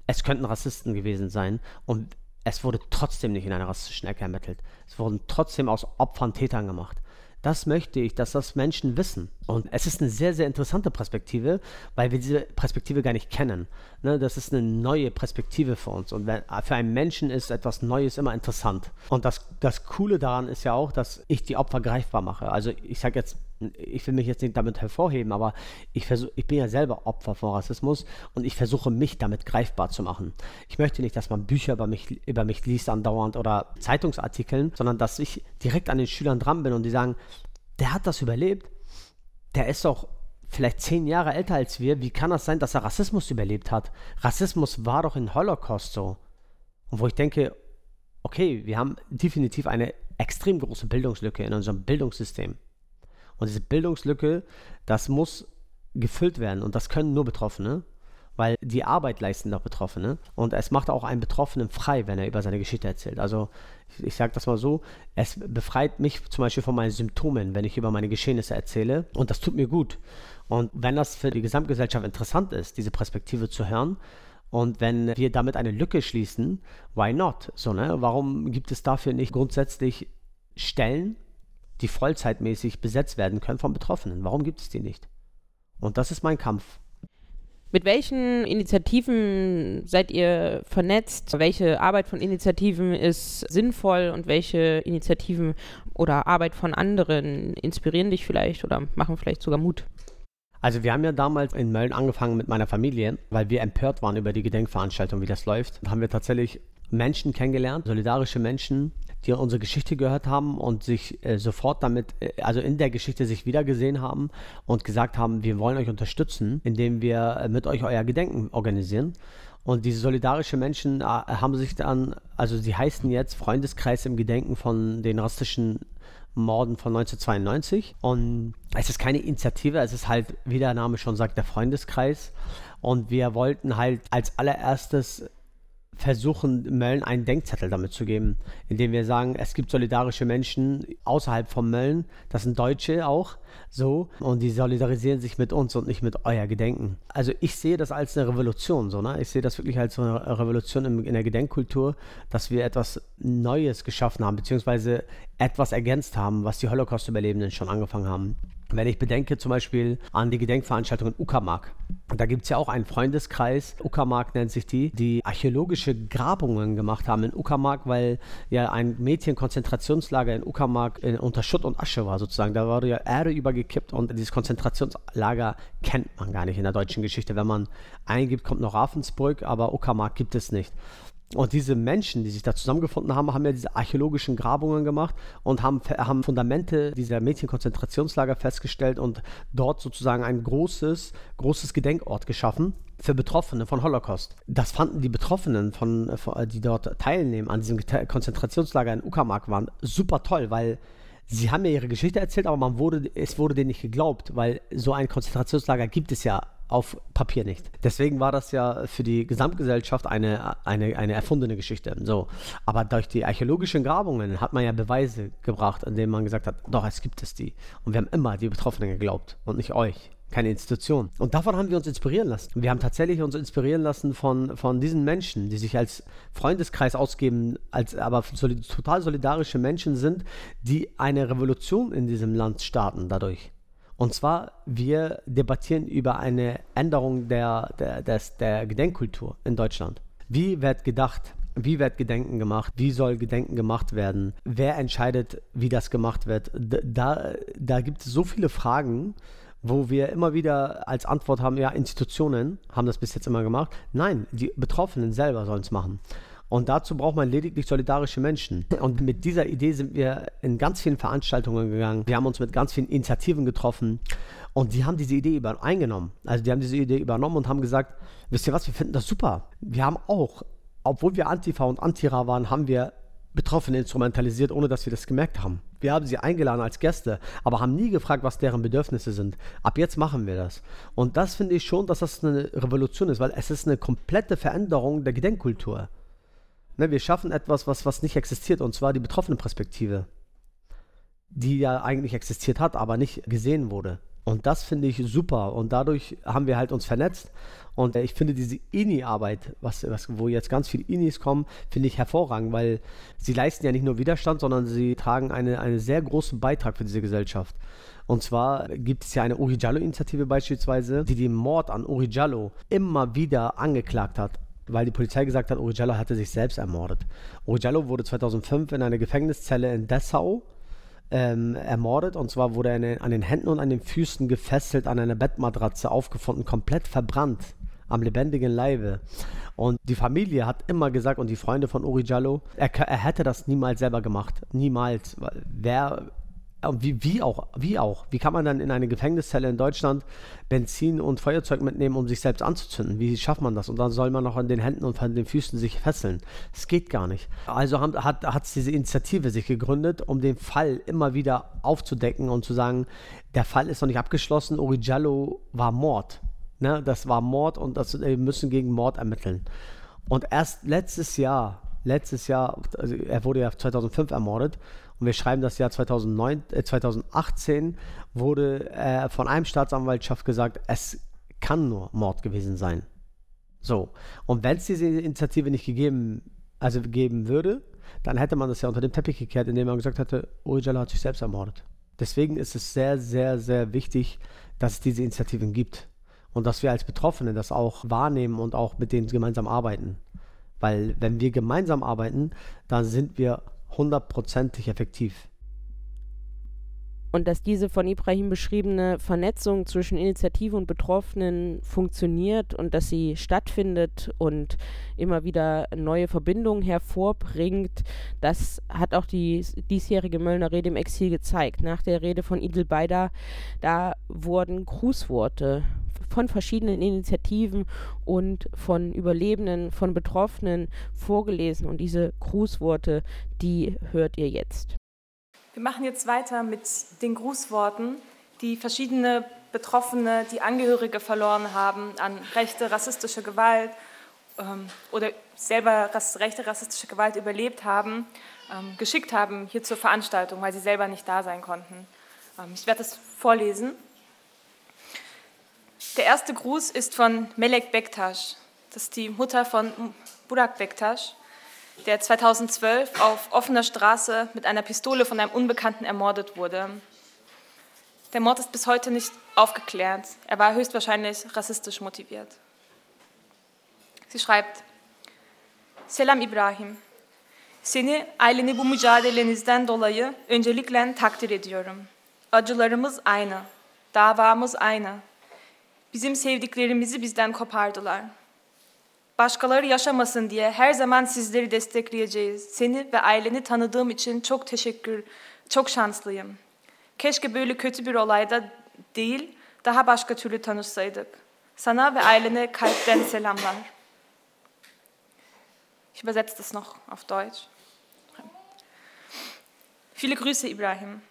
es könnten Rassisten gewesen sein und es wurde trotzdem nicht in einer rassistischen Ecke ermittelt. Es wurden trotzdem aus Opfern Tätern gemacht. Das möchte ich, dass das Menschen wissen. Und es ist eine sehr, sehr interessante Perspektive, weil wir diese Perspektive gar nicht kennen. Ne, das ist eine neue Perspektive für uns. Und wenn, für einen Menschen ist etwas Neues immer interessant. Und das, das Coole daran ist ja auch, dass ich die Opfer greifbar mache. Also ich sage jetzt ich will mich jetzt nicht damit hervorheben, aber ich, versuch, ich bin ja selber Opfer von Rassismus und ich versuche mich damit greifbar zu machen. Ich möchte nicht, dass man Bücher über mich, über mich liest andauernd oder Zeitungsartikeln, sondern dass ich direkt an den Schülern dran bin und die sagen, der hat das überlebt, der ist doch vielleicht zehn Jahre älter als wir, wie kann das sein, dass er Rassismus überlebt hat? Rassismus war doch in Holocaust so. Und wo ich denke, okay, wir haben definitiv eine extrem große Bildungslücke in unserem Bildungssystem. Und diese Bildungslücke, das muss gefüllt werden und das können nur Betroffene, weil die Arbeit leisten doch Betroffene und es macht auch einen Betroffenen frei, wenn er über seine Geschichte erzählt. Also ich, ich sage das mal so, es befreit mich zum Beispiel von meinen Symptomen, wenn ich über meine Geschehnisse erzähle und das tut mir gut. Und wenn das für die Gesamtgesellschaft interessant ist, diese Perspektive zu hören, und wenn wir damit eine Lücke schließen, why not? So, ne? Warum gibt es dafür nicht grundsätzlich Stellen, die vollzeitmäßig besetzt werden können von Betroffenen. Warum gibt es die nicht? Und das ist mein Kampf. Mit welchen Initiativen seid ihr vernetzt? Welche Arbeit von Initiativen ist sinnvoll und welche Initiativen oder Arbeit von anderen inspirieren dich vielleicht oder machen vielleicht sogar Mut? Also wir haben ja damals in Mölln angefangen mit meiner Familie, weil wir empört waren über die Gedenkveranstaltung, wie das läuft. Da haben wir tatsächlich Menschen kennengelernt, solidarische Menschen, die unsere Geschichte gehört haben und sich äh, sofort damit, äh, also in der Geschichte sich wiedergesehen haben und gesagt haben, wir wollen euch unterstützen, indem wir äh, mit euch euer Gedenken organisieren. Und diese solidarische Menschen äh, haben sich dann, also sie heißen jetzt Freundeskreis im Gedenken von den rassistischen Morden von 1992. Und es ist keine Initiative, es ist halt, wie der Name schon sagt, der Freundeskreis. Und wir wollten halt als allererstes versuchen, Mölln einen Denkzettel damit zu geben, indem wir sagen, es gibt solidarische Menschen außerhalb von Mölln, das sind Deutsche auch, so, und die solidarisieren sich mit uns und nicht mit euer Gedenken. Also ich sehe das als eine Revolution, so, ne? Ich sehe das wirklich als eine Revolution in, in der Gedenkkultur, dass wir etwas Neues geschaffen haben, beziehungsweise etwas ergänzt haben, was die Holocaust-Überlebenden schon angefangen haben. Wenn ich bedenke zum Beispiel an die Gedenkveranstaltung in Uckermark. Da gibt es ja auch einen Freundeskreis, Uckermark nennt sich die, die archäologische Grabungen gemacht haben in Uckermark, weil ja ein Mädchenkonzentrationslager in Uckermark in, unter Schutt und Asche war sozusagen. Da wurde ja Erde übergekippt und dieses Konzentrationslager kennt man gar nicht in der deutschen Geschichte. Wenn man eingibt, kommt noch Ravensburg, aber Uckermark gibt es nicht. Und diese Menschen, die sich da zusammengefunden haben, haben ja diese archäologischen Grabungen gemacht und haben, haben Fundamente dieser Mädchenkonzentrationslager festgestellt und dort sozusagen ein großes, großes Gedenkort geschaffen für Betroffene von Holocaust. Das fanden die Betroffenen, von, von die dort teilnehmen an diesem Konzentrationslager in Uckermark waren, super toll, weil sie haben ja ihre Geschichte erzählt, aber man wurde, es wurde denen nicht geglaubt, weil so ein Konzentrationslager gibt es ja auf Papier nicht. Deswegen war das ja für die Gesamtgesellschaft eine, eine, eine erfundene Geschichte. So. Aber durch die archäologischen Grabungen hat man ja Beweise gebracht, indem man gesagt hat, doch, es gibt es die. Und wir haben immer die Betroffenen geglaubt und nicht euch keine Institution. Und davon haben wir uns inspirieren lassen. Wir haben tatsächlich uns inspirieren lassen von, von diesen Menschen, die sich als Freundeskreis ausgeben, als aber solid, total solidarische Menschen sind, die eine Revolution in diesem Land starten dadurch. Und zwar, wir debattieren über eine Änderung der, der, des, der Gedenkkultur in Deutschland. Wie wird gedacht? Wie wird Gedenken gemacht? Wie soll Gedenken gemacht werden? Wer entscheidet, wie das gemacht wird? Da, da gibt es so viele Fragen, wo wir immer wieder als Antwort haben, ja, Institutionen haben das bis jetzt immer gemacht. Nein, die Betroffenen selber sollen es machen. Und dazu braucht man lediglich solidarische Menschen. Und mit dieser Idee sind wir in ganz vielen Veranstaltungen gegangen. Wir haben uns mit ganz vielen Initiativen getroffen. Und die haben diese Idee über eingenommen. Also die haben diese Idee übernommen und haben gesagt, wisst ihr was, wir finden das super. Wir haben auch, obwohl wir Antifa und Antira waren, haben wir Betroffene instrumentalisiert, ohne dass wir das gemerkt haben. Wir haben sie eingeladen als Gäste, aber haben nie gefragt, was deren Bedürfnisse sind. Ab jetzt machen wir das. Und das finde ich schon, dass das eine Revolution ist, weil es ist eine komplette Veränderung der Gedenkkultur. Ne, wir schaffen etwas, was, was nicht existiert, und zwar die betroffene Perspektive, die ja eigentlich existiert hat, aber nicht gesehen wurde. Und das finde ich super. Und dadurch haben wir halt uns vernetzt. Und ich finde diese INI-Arbeit, was, was, wo jetzt ganz viele INIs kommen, finde ich hervorragend, weil sie leisten ja nicht nur Widerstand, sondern sie tragen eine, einen sehr großen Beitrag für diese Gesellschaft. Und zwar gibt es ja eine Uri Jallo-Initiative beispielsweise, die den Mord an Uri Jallo immer wieder angeklagt hat weil die Polizei gesagt hat, Urigello hatte sich selbst ermordet. Urigello wurde 2005 in einer Gefängniszelle in Dessau ähm, ermordet und zwar wurde er an den Händen und an den Füßen gefesselt an einer Bettmatratze aufgefunden, komplett verbrannt am lebendigen Leibe. Und die Familie hat immer gesagt und die Freunde von Uri er, er hätte das niemals selber gemacht. Niemals. Wer wie, wie, auch, wie auch? Wie kann man dann in eine Gefängniszelle in Deutschland Benzin und Feuerzeug mitnehmen, um sich selbst anzuzünden? Wie schafft man das? Und dann soll man noch an den Händen und an den Füßen sich fesseln. Das geht gar nicht. Also haben, hat es diese Initiative sich gegründet, um den Fall immer wieder aufzudecken und zu sagen, der Fall ist noch nicht abgeschlossen, Uri Jallo war Mord. Ne? Das war Mord und das, wir müssen gegen Mord ermitteln. Und erst letztes Jahr, letztes Jahr, also er wurde ja 2005 ermordet und wir schreiben das Jahr 2009, äh, 2018, wurde äh, von einem Staatsanwaltschaft gesagt, es kann nur Mord gewesen sein. So. Und wenn es diese Initiative nicht gegeben, also geben würde, dann hätte man das ja unter den Teppich gekehrt, indem man gesagt hätte, Ujala hat sich selbst ermordet. Deswegen ist es sehr, sehr, sehr wichtig, dass es diese Initiativen gibt. Und dass wir als Betroffene das auch wahrnehmen und auch mit denen gemeinsam arbeiten. Weil wenn wir gemeinsam arbeiten, dann sind wir hundertprozentig effektiv. Und dass diese von Ibrahim beschriebene Vernetzung zwischen Initiative und Betroffenen funktioniert und dass sie stattfindet und immer wieder neue Verbindungen hervorbringt, das hat auch die diesjährige Möllner Rede im Exil gezeigt. Nach der Rede von Idil Beider, da wurden Grußworte von verschiedenen Initiativen und von Überlebenden, von Betroffenen vorgelesen. Und diese Grußworte, die hört ihr jetzt. Wir machen jetzt weiter mit den Grußworten, die verschiedene Betroffene, die Angehörige verloren haben an rechte rassistische Gewalt ähm, oder selber rass rechte rassistische Gewalt überlebt haben, ähm, geschickt haben hier zur Veranstaltung, weil sie selber nicht da sein konnten. Ähm, ich werde das vorlesen. Der erste Gruß ist von Melek Bektaş. Das ist die Mutter von Burak Bektaş, der 2012 auf offener Straße mit einer Pistole von einem Unbekannten ermordet wurde. Der Mord ist bis heute nicht aufgeklärt. Er war höchstwahrscheinlich rassistisch motiviert. Sie schreibt, Selam İbrahim. Seni aileni bu mücadelenizden dolayı öncelikle takdir ediyorum. Acılarımız aynı, davamız aynı. Bizim sevdiklerimizi bizden kopardılar. Başkaları yaşamasın diye her zaman sizleri destekleyeceğiz. Seni ve aileni tanıdığım için çok teşekkür, çok şanslıyım. Keşke böyle kötü bir olayda değil, daha başka türlü tanışsaydık. Sana ve ailene kalpten selamlar. Ich übersetze das noch auf Deutsch. Viele Grüße, Ibrahim.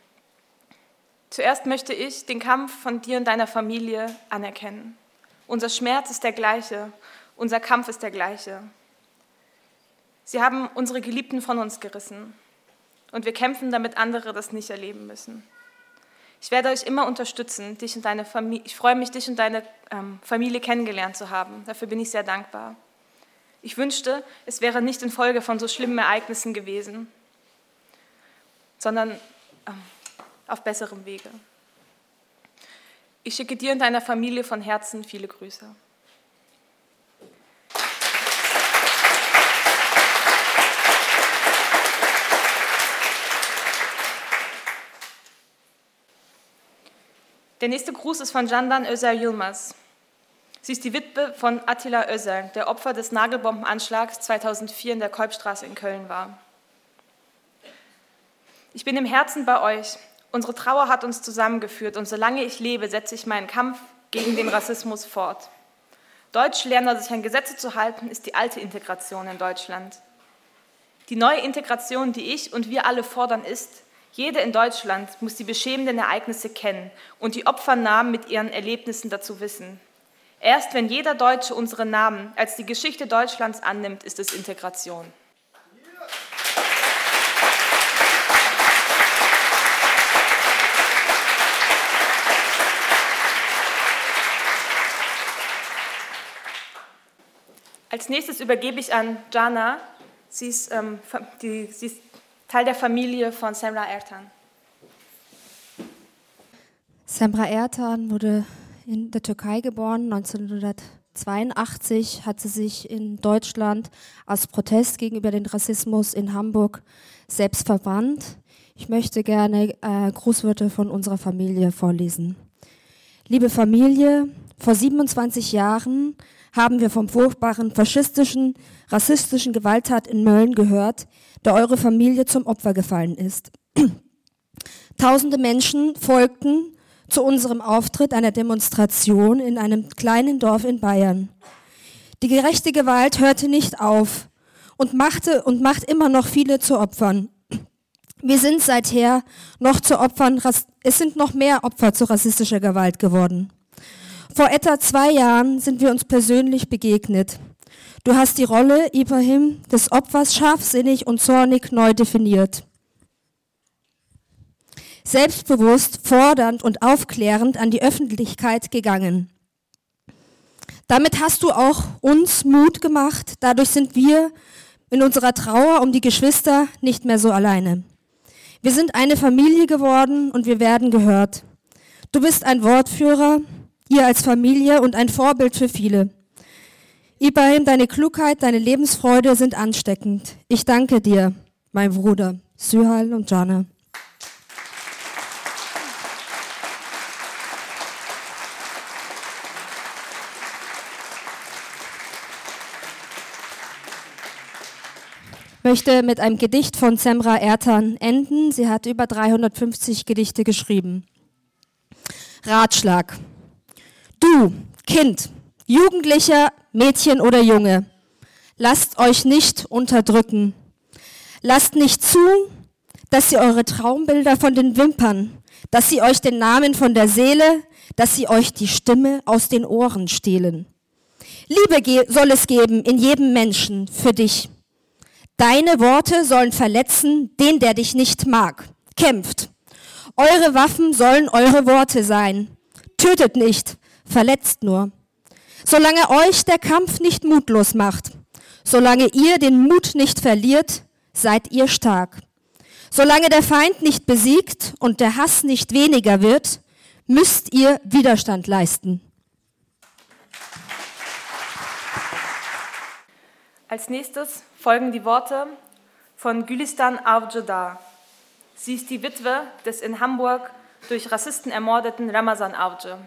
Zuerst möchte ich den Kampf von dir und deiner Familie anerkennen. Unser Schmerz ist der gleiche, unser Kampf ist der gleiche. Sie haben unsere Geliebten von uns gerissen und wir kämpfen, damit andere das nicht erleben müssen. Ich werde euch immer unterstützen, dich und deine Familie. Ich freue mich, dich und deine ähm, Familie kennengelernt zu haben. Dafür bin ich sehr dankbar. Ich wünschte, es wäre nicht infolge von so schlimmen Ereignissen gewesen, sondern ähm, auf besserem Wege. Ich schicke dir und deiner Familie von Herzen viele Grüße. Der nächste Gruß ist von Candan Özer Yilmaz. Sie ist die Witwe von Attila Özer, der Opfer des Nagelbombenanschlags 2004 in der Kolbstraße in Köln war. Ich bin im Herzen bei euch. Unsere Trauer hat uns zusammengeführt und solange ich lebe, setze ich meinen Kampf gegen den Rassismus fort. Deutsch lernen, sich an Gesetze zu halten, ist die alte Integration in Deutschland. Die neue Integration, die ich und wir alle fordern, ist, jede in Deutschland muss die beschämenden Ereignisse kennen und die Opfernamen mit ihren Erlebnissen dazu wissen. Erst wenn jeder Deutsche unsere Namen als die Geschichte Deutschlands annimmt, ist es Integration. Als nächstes übergebe ich an Jana. Sie ist, ähm, die, sie ist Teil der Familie von Semra Ertan. Semra Ertan wurde in der Türkei geboren. 1982 hat sie sich in Deutschland als Protest gegenüber dem Rassismus in Hamburg selbst verbannt. Ich möchte gerne äh, Grußwörter von unserer Familie vorlesen. Liebe Familie, vor 27 Jahren haben wir vom furchtbaren faschistischen, rassistischen Gewalttat in Mölln gehört, der eure Familie zum Opfer gefallen ist. Tausende Menschen folgten zu unserem Auftritt einer Demonstration in einem kleinen Dorf in Bayern. Die gerechte Gewalt hörte nicht auf und machte und macht immer noch viele zu Opfern. Wir sind seither noch zu Opfern, es sind noch mehr Opfer zu rassistischer Gewalt geworden. Vor etwa zwei Jahren sind wir uns persönlich begegnet. Du hast die Rolle, Ibrahim, des Opfers scharfsinnig und zornig neu definiert selbstbewusst, fordernd und aufklärend an die Öffentlichkeit gegangen. Damit hast du auch uns Mut gemacht. Dadurch sind wir in unserer Trauer um die Geschwister nicht mehr so alleine. Wir sind eine Familie geworden und wir werden gehört. Du bist ein Wortführer, ihr als Familie und ein Vorbild für viele. Ibrahim, deine Klugheit, deine Lebensfreude sind ansteckend. Ich danke dir, mein Bruder, Syhal und Jana. möchte mit einem Gedicht von Semra Ertan enden. Sie hat über 350 Gedichte geschrieben. Ratschlag. Du, Kind, Jugendlicher, Mädchen oder Junge, lasst euch nicht unterdrücken. Lasst nicht zu, dass sie eure Traumbilder von den Wimpern, dass sie euch den Namen von der Seele, dass sie euch die Stimme aus den Ohren stehlen. Liebe soll es geben in jedem Menschen für dich. Deine Worte sollen verletzen den, der dich nicht mag. Kämpft. Eure Waffen sollen eure Worte sein. Tötet nicht, verletzt nur. Solange euch der Kampf nicht mutlos macht, solange ihr den Mut nicht verliert, seid ihr stark. Solange der Feind nicht besiegt und der Hass nicht weniger wird, müsst ihr Widerstand leisten. Als nächstes folgen die Worte von Gülistan Avcıdar. Sie ist die Witwe des in Hamburg durch Rassisten ermordeten Ramazan Avcı.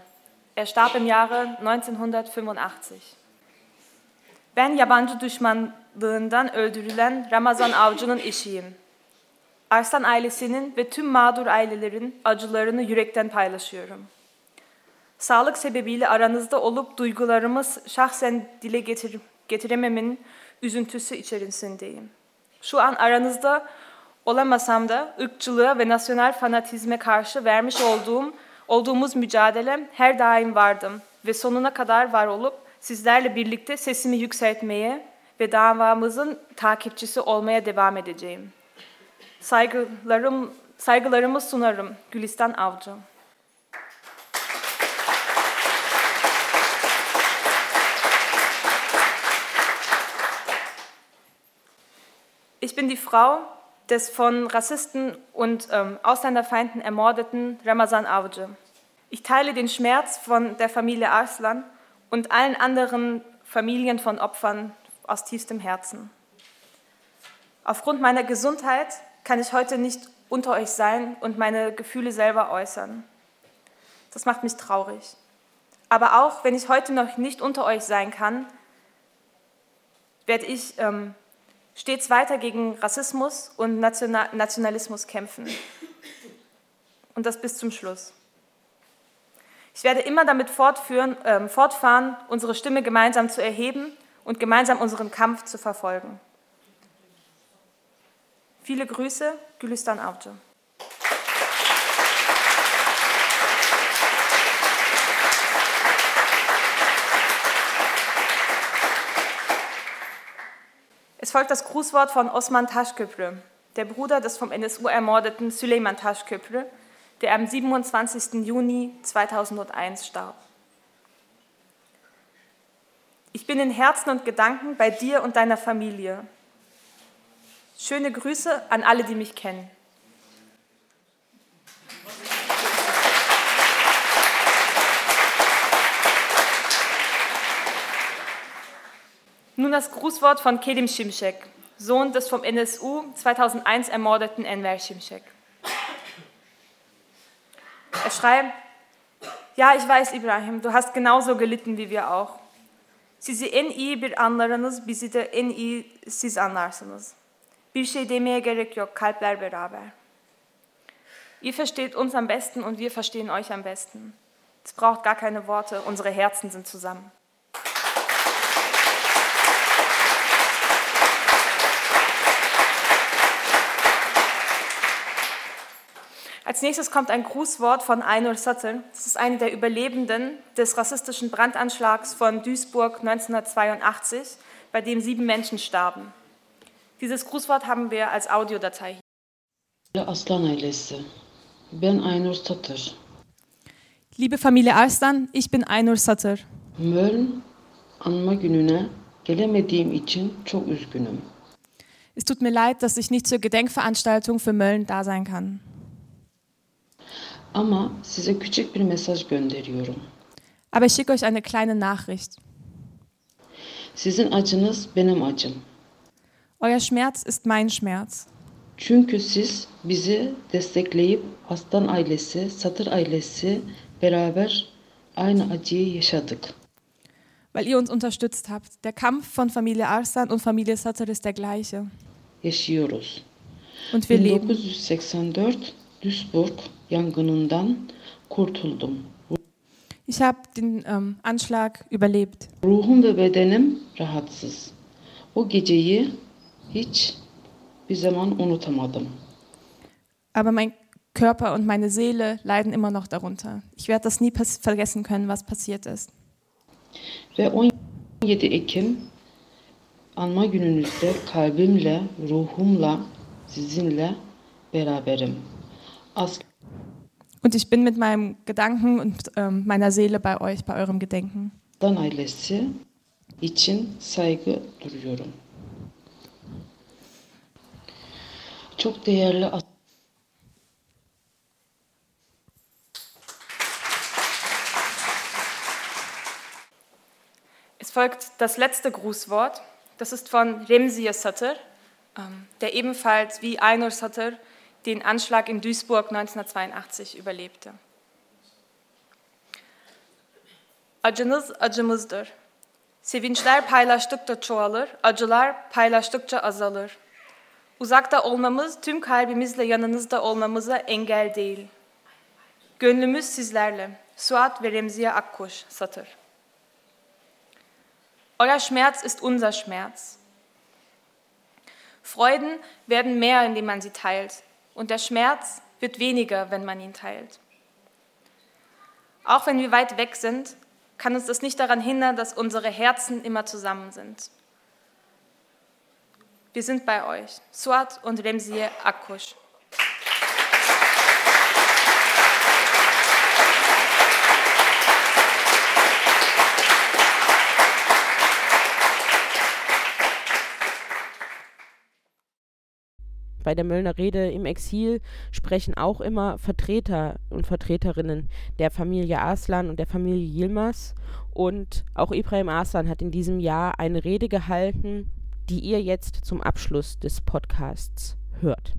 Er starb im Jahre 1985. Ben yabancı düşmanlığından öldürülen Ramazan Avcı'nın eşiyim. Arslan ailesinin ve tüm mağdur ailelerin acılarını yürekten paylaşıyorum. Sağlık sebebiyle aranızda olup duygularımı şahsen dile getir getirememin üzüntüsü içerisindeyim. Şu an aranızda olamasam da ırkçılığa ve nasyonel fanatizme karşı vermiş olduğum olduğumuz mücadele her daim vardım ve sonuna kadar var olup sizlerle birlikte sesimi yükseltmeye ve davamızın takipçisi olmaya devam edeceğim. Saygılarım, saygılarımı sunarım Gülistan Avcı. Ich bin die Frau des von Rassisten und ähm, Ausländerfeinden ermordeten Ramazan Avcı. Ich teile den Schmerz von der Familie Arslan und allen anderen Familien von Opfern aus tiefstem Herzen. Aufgrund meiner Gesundheit kann ich heute nicht unter euch sein und meine Gefühle selber äußern. Das macht mich traurig. Aber auch wenn ich heute noch nicht unter euch sein kann, werde ich ähm, stets weiter gegen Rassismus und Nationalismus kämpfen. Und das bis zum Schluss. Ich werde immer damit äh, fortfahren, unsere Stimme gemeinsam zu erheben und gemeinsam unseren Kampf zu verfolgen. Viele Grüße, Gülistan Avcı. Es folgt das Grußwort von Osman Taschköprü, der Bruder des vom NSU ermordeten Süleyman Taschköprü, der am 27. Juni 2001 starb. Ich bin in Herzen und Gedanken bei dir und deiner Familie. Schöne Grüße an alle, die mich kennen. Nun das Grußwort von Kedim Şimşek, Sohn des vom NSU 2001 ermordeten Enver Şimşek. Er schreibt, ja ich weiß Ibrahim, du hast genauso gelitten wie wir auch. Sizi en iyi bir anlarınız, bizi de en iyi siz anlarsınız. Bir şey demeye gerek yok, kalpler beraber. Ihr versteht uns am besten und wir verstehen euch am besten. Es braucht gar keine Worte, unsere Herzen sind zusammen. Als nächstes kommt ein Grußwort von Einur Sattel. Das ist eine der Überlebenden des rassistischen Brandanschlags von Duisburg 1982, bei dem sieben Menschen starben. Dieses Grußwort haben wir als Audiodatei. Aslan ailesi. Ben Aynur Satır. Liebe Familie Arslan, ich bin Aynur Satır. Möln anma gününe gelemediğim için çok üzgünüm. Es tut mir leid, dass ich nicht zur Gedenkveranstaltung für Mölln da sein kann. Ama size küçük bir mesaj gönderiyorum. Aber ich schicke euch eine kleine Nachricht. Sizin acınız benim acım. Euer Schmerz ist mein Schmerz. Çünkü siz bizi destekleyip Aslan ailesi, Satır ailesi beraber aynı acıyı yaşadık. Weil ihr uns unterstützt habt. Der Kampf von Familie Arslan und Familie Satır ist der gleiche. Yaşıyoruz. Und wir leben. 1984 Duisburg yangınından kurtuldum. Ich habe den ähm, Anschlag überlebt. Ruhum ve bedenim rahatsız. O geceyi hiç bir zaman unutamadım. Aber mein Körper und meine Seele leiden immer noch darunter. Ich werde das nie vergessen können, was passiert ist. Ve 17 Ekim anma gününüzde kalbimle, ruhumla, sizinle beraberim aus. Und ich bin mit meinem Gedanken und ähm, meiner Seele bei euch, bei eurem Gedenken. Dan ailesi için saygı duyuyorum. Çok değerli Es folgt das letzte Grußwort. Das ist von Remziye Satır, ähm, der ebenfalls wie Aynur Satır den Anschlag in Duisburg 1982 überlebte. Acınız acımızdır. Sevinçler paylaştıkça çoğalır, acılar paylaştıkça azalır. Uzakta olmamız tüm kalbimizle yanınızda olmamıza engel değil. Gönlümüz sizlerle. Suat ve Remziye Akkuş Satır. Euer Schmerz ist unser Schmerz. Freuden werden mehr, indem man sie teilt. Und der Schmerz wird weniger, wenn man ihn teilt. Auch wenn wir weit weg sind, kann uns das nicht daran hindern, dass unsere Herzen immer zusammen sind. Wir sind bei euch. Suat und Remziye Akkush. Bei der Möllner Rede im Exil sprechen auch immer Vertreter und Vertreterinnen der Familie Arslan und der Familie Yilmaz. Und auch Ibrahim Arslan hat in diesem Jahr eine Rede gehalten, die ihr jetzt zum Abschluss des Podcasts hört.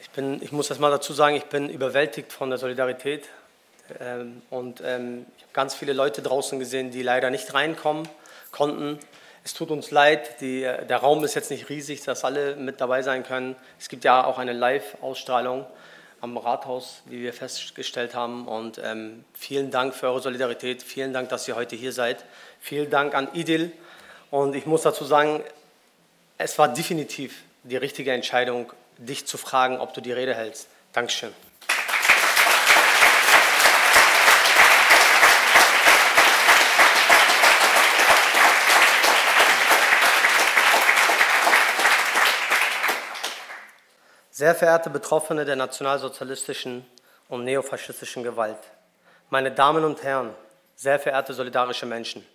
Ich, bin, ich muss das mal dazu sagen, ich bin überwältigt von der Solidarität. Ähm, und ähm, ich habe ganz viele Leute draußen gesehen, die leider nicht reinkommen konnten. Es tut uns leid, die, der Raum ist jetzt nicht riesig, dass alle mit dabei sein können. Es gibt ja auch eine Live-Ausstrahlung am Rathaus, wie wir festgestellt haben. Und ähm, vielen Dank für eure Solidarität. Vielen Dank, dass ihr heute hier seid. Vielen Dank an Idil. Und ich muss dazu sagen, es war definitiv die richtige Entscheidung, dich zu fragen, ob du die Rede hältst. Dankeschön. Sehr verehrte Betroffene der nationalsozialistischen und neofaschistischen Gewalt, meine Damen und Herren, sehr verehrte solidarische Menschen,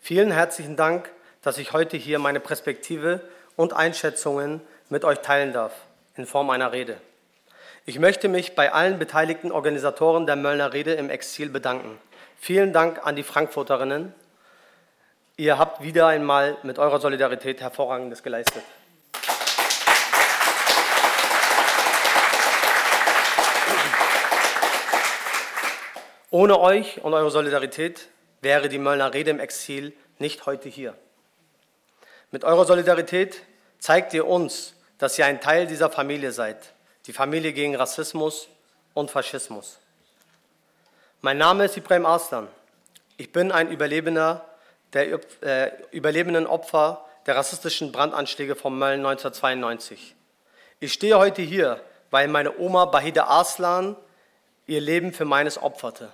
vielen herzlichen Dank, dass ich heute hier meine Perspektive und Einschätzungen mit euch teilen darf, in Form einer Rede. Ich möchte mich bei allen beteiligten Organisatoren der Möllner Rede im Exil bedanken. Vielen Dank an die Frankfurterinnen. Ihr habt wieder einmal mit eurer Solidarität hervorragendes geleistet. Ohne euch und eure Solidarität wäre die Möllner Rede im Exil nicht heute hier. Mit eurer Solidarität zeigt ihr uns, dass ihr ein Teil dieser Familie seid, die Familie gegen Rassismus und Faschismus. Mein Name ist Ibrahim Arslan. Ich bin ein Überlebender der äh, überlebenden Opfer der rassistischen Brandanschläge von Mölln 1992. Ich stehe heute hier, weil meine Oma Bahida Arslan ihr Leben für meines opferte.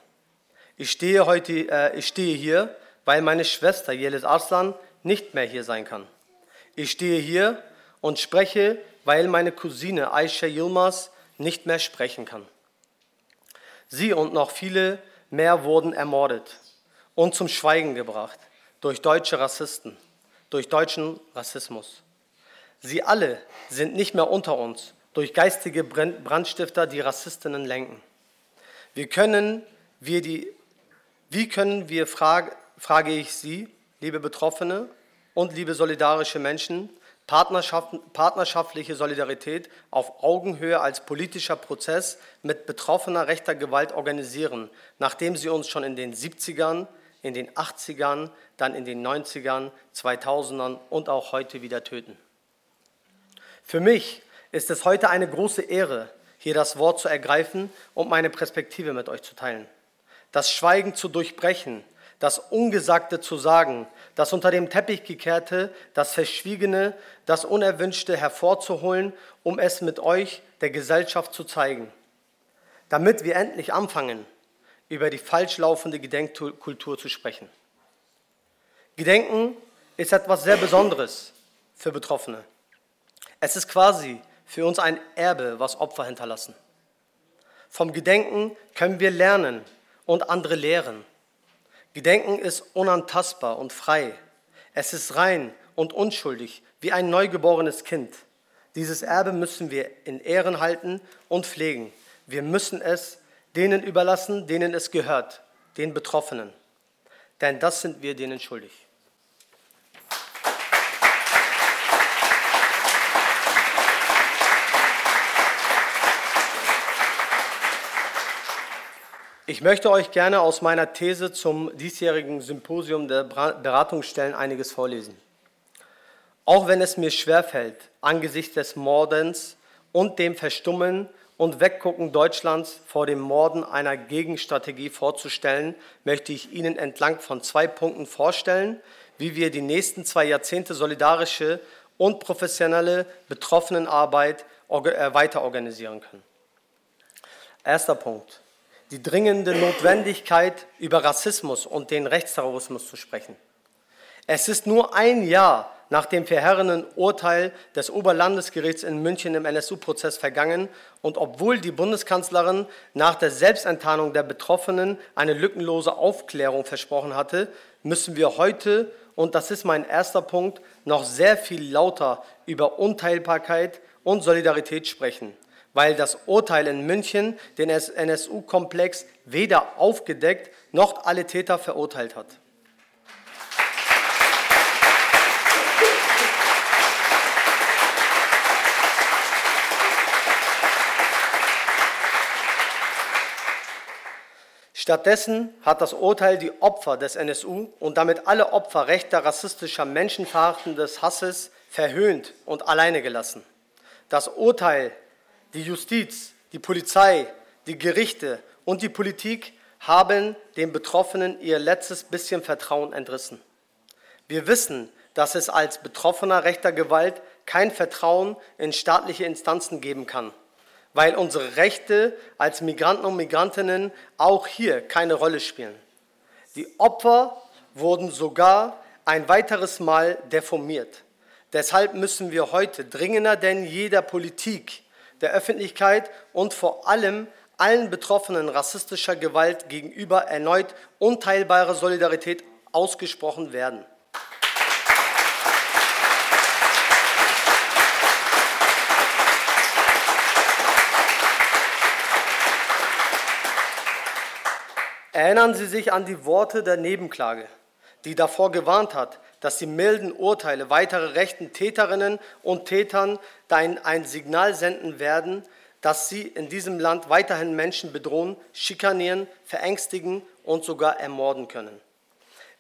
Ich stehe heute, äh, ich stehe hier, weil meine Schwester Jelis Arslan nicht mehr hier sein kann. Ich stehe hier und spreche, weil meine Cousine Aisha Yilmaz nicht mehr sprechen kann. Sie und noch viele mehr wurden ermordet und zum Schweigen gebracht durch deutsche Rassisten, durch deutschen Rassismus. Sie alle sind nicht mehr unter uns durch geistige Brandstifter, die Rassistinnen lenken. Wir können wir die wie können wir, frage, frage ich Sie, liebe Betroffene und liebe solidarische Menschen, Partnerschaft, partnerschaftliche Solidarität auf Augenhöhe als politischer Prozess mit betroffener rechter Gewalt organisieren, nachdem sie uns schon in den 70ern, in den 80ern, dann in den 90ern, 2000ern und auch heute wieder töten. Für mich ist es heute eine große Ehre, hier das Wort zu ergreifen und meine Perspektive mit euch zu teilen das Schweigen zu durchbrechen, das Ungesagte zu sagen, das unter dem Teppich gekehrte, das Verschwiegene, das Unerwünschte hervorzuholen, um es mit euch der Gesellschaft zu zeigen. Damit wir endlich anfangen, über die falsch laufende Gedenkkultur zu sprechen. Gedenken ist etwas sehr Besonderes für Betroffene. Es ist quasi für uns ein Erbe, was Opfer hinterlassen. Vom Gedenken können wir lernen, und andere lehren. Gedenken ist unantastbar und frei. Es ist rein und unschuldig wie ein neugeborenes Kind. Dieses Erbe müssen wir in Ehren halten und pflegen. Wir müssen es denen überlassen, denen es gehört, den Betroffenen. Denn das sind wir denen schuldig. Ich möchte euch gerne aus meiner These zum diesjährigen Symposium der Beratungsstellen einiges vorlesen. Auch wenn es mir schwerfällt, angesichts des Mordens und dem Verstummen und Weggucken Deutschlands vor dem Morden einer Gegenstrategie vorzustellen, möchte ich Ihnen entlang von zwei Punkten vorstellen, wie wir die nächsten zwei Jahrzehnte solidarische und professionelle Betroffenenarbeit äh, weiter organisieren können. Erster Punkt die dringende Notwendigkeit, über Rassismus und den Rechtsterrorismus zu sprechen. Es ist nur ein Jahr nach dem verheerenden Urteil des Oberlandesgerichts in München im NSU-Prozess vergangen und obwohl die Bundeskanzlerin nach der Selbstenttarnung der Betroffenen eine lückenlose Aufklärung versprochen hatte, müssen wir heute, und das ist mein erster Punkt, noch sehr viel lauter über Unteilbarkeit und Solidarität sprechen weil das Urteil in München den NSU-Komplex weder aufgedeckt noch alle Täter verurteilt hat. Stattdessen hat das Urteil die Opfer des NSU und damit alle Opfer rechter, rassistischer, menschenverachtendes Hasses verhöhnt und alleine gelassen. Das Urteil die Justiz, die Polizei, die Gerichte und die Politik haben den Betroffenen ihr letztes bisschen Vertrauen entrissen. Wir wissen, dass es als Betroffener rechter Gewalt kein Vertrauen in staatliche Instanzen geben kann, weil unsere Rechte als Migranten und Migrantinnen auch hier keine Rolle spielen. Die Opfer wurden sogar ein weiteres Mal deformiert. Deshalb müssen wir heute dringender denn je der Politik der Öffentlichkeit und vor allem allen Betroffenen rassistischer Gewalt gegenüber erneut unteilbare Solidarität ausgesprochen werden. Erinnern Sie sich an die Worte der Nebenklage, die davor gewarnt hat, dass die milden Urteile weitere rechten Täterinnen und Tätern ein Signal senden werden, dass sie in diesem Land weiterhin Menschen bedrohen, schikanieren, verängstigen und sogar ermorden können,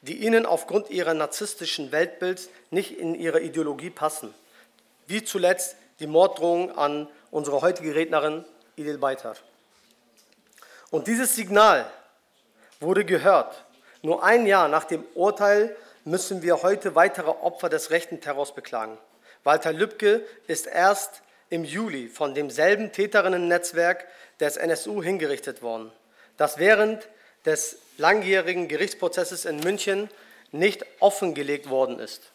die ihnen aufgrund ihrer narzisstischen Weltbilds nicht in ihre Ideologie passen. Wie zuletzt die Morddrohung an unsere heutige Rednerin Idil Beitar. Und dieses Signal wurde gehört, nur ein Jahr nach dem Urteil müssen wir heute weitere Opfer des rechten Terrors beklagen. Walter Lübcke ist erst im Juli von demselben Täterinnen-Netzwerk des NSU hingerichtet worden, das während des langjährigen Gerichtsprozesses in München nicht offengelegt worden ist.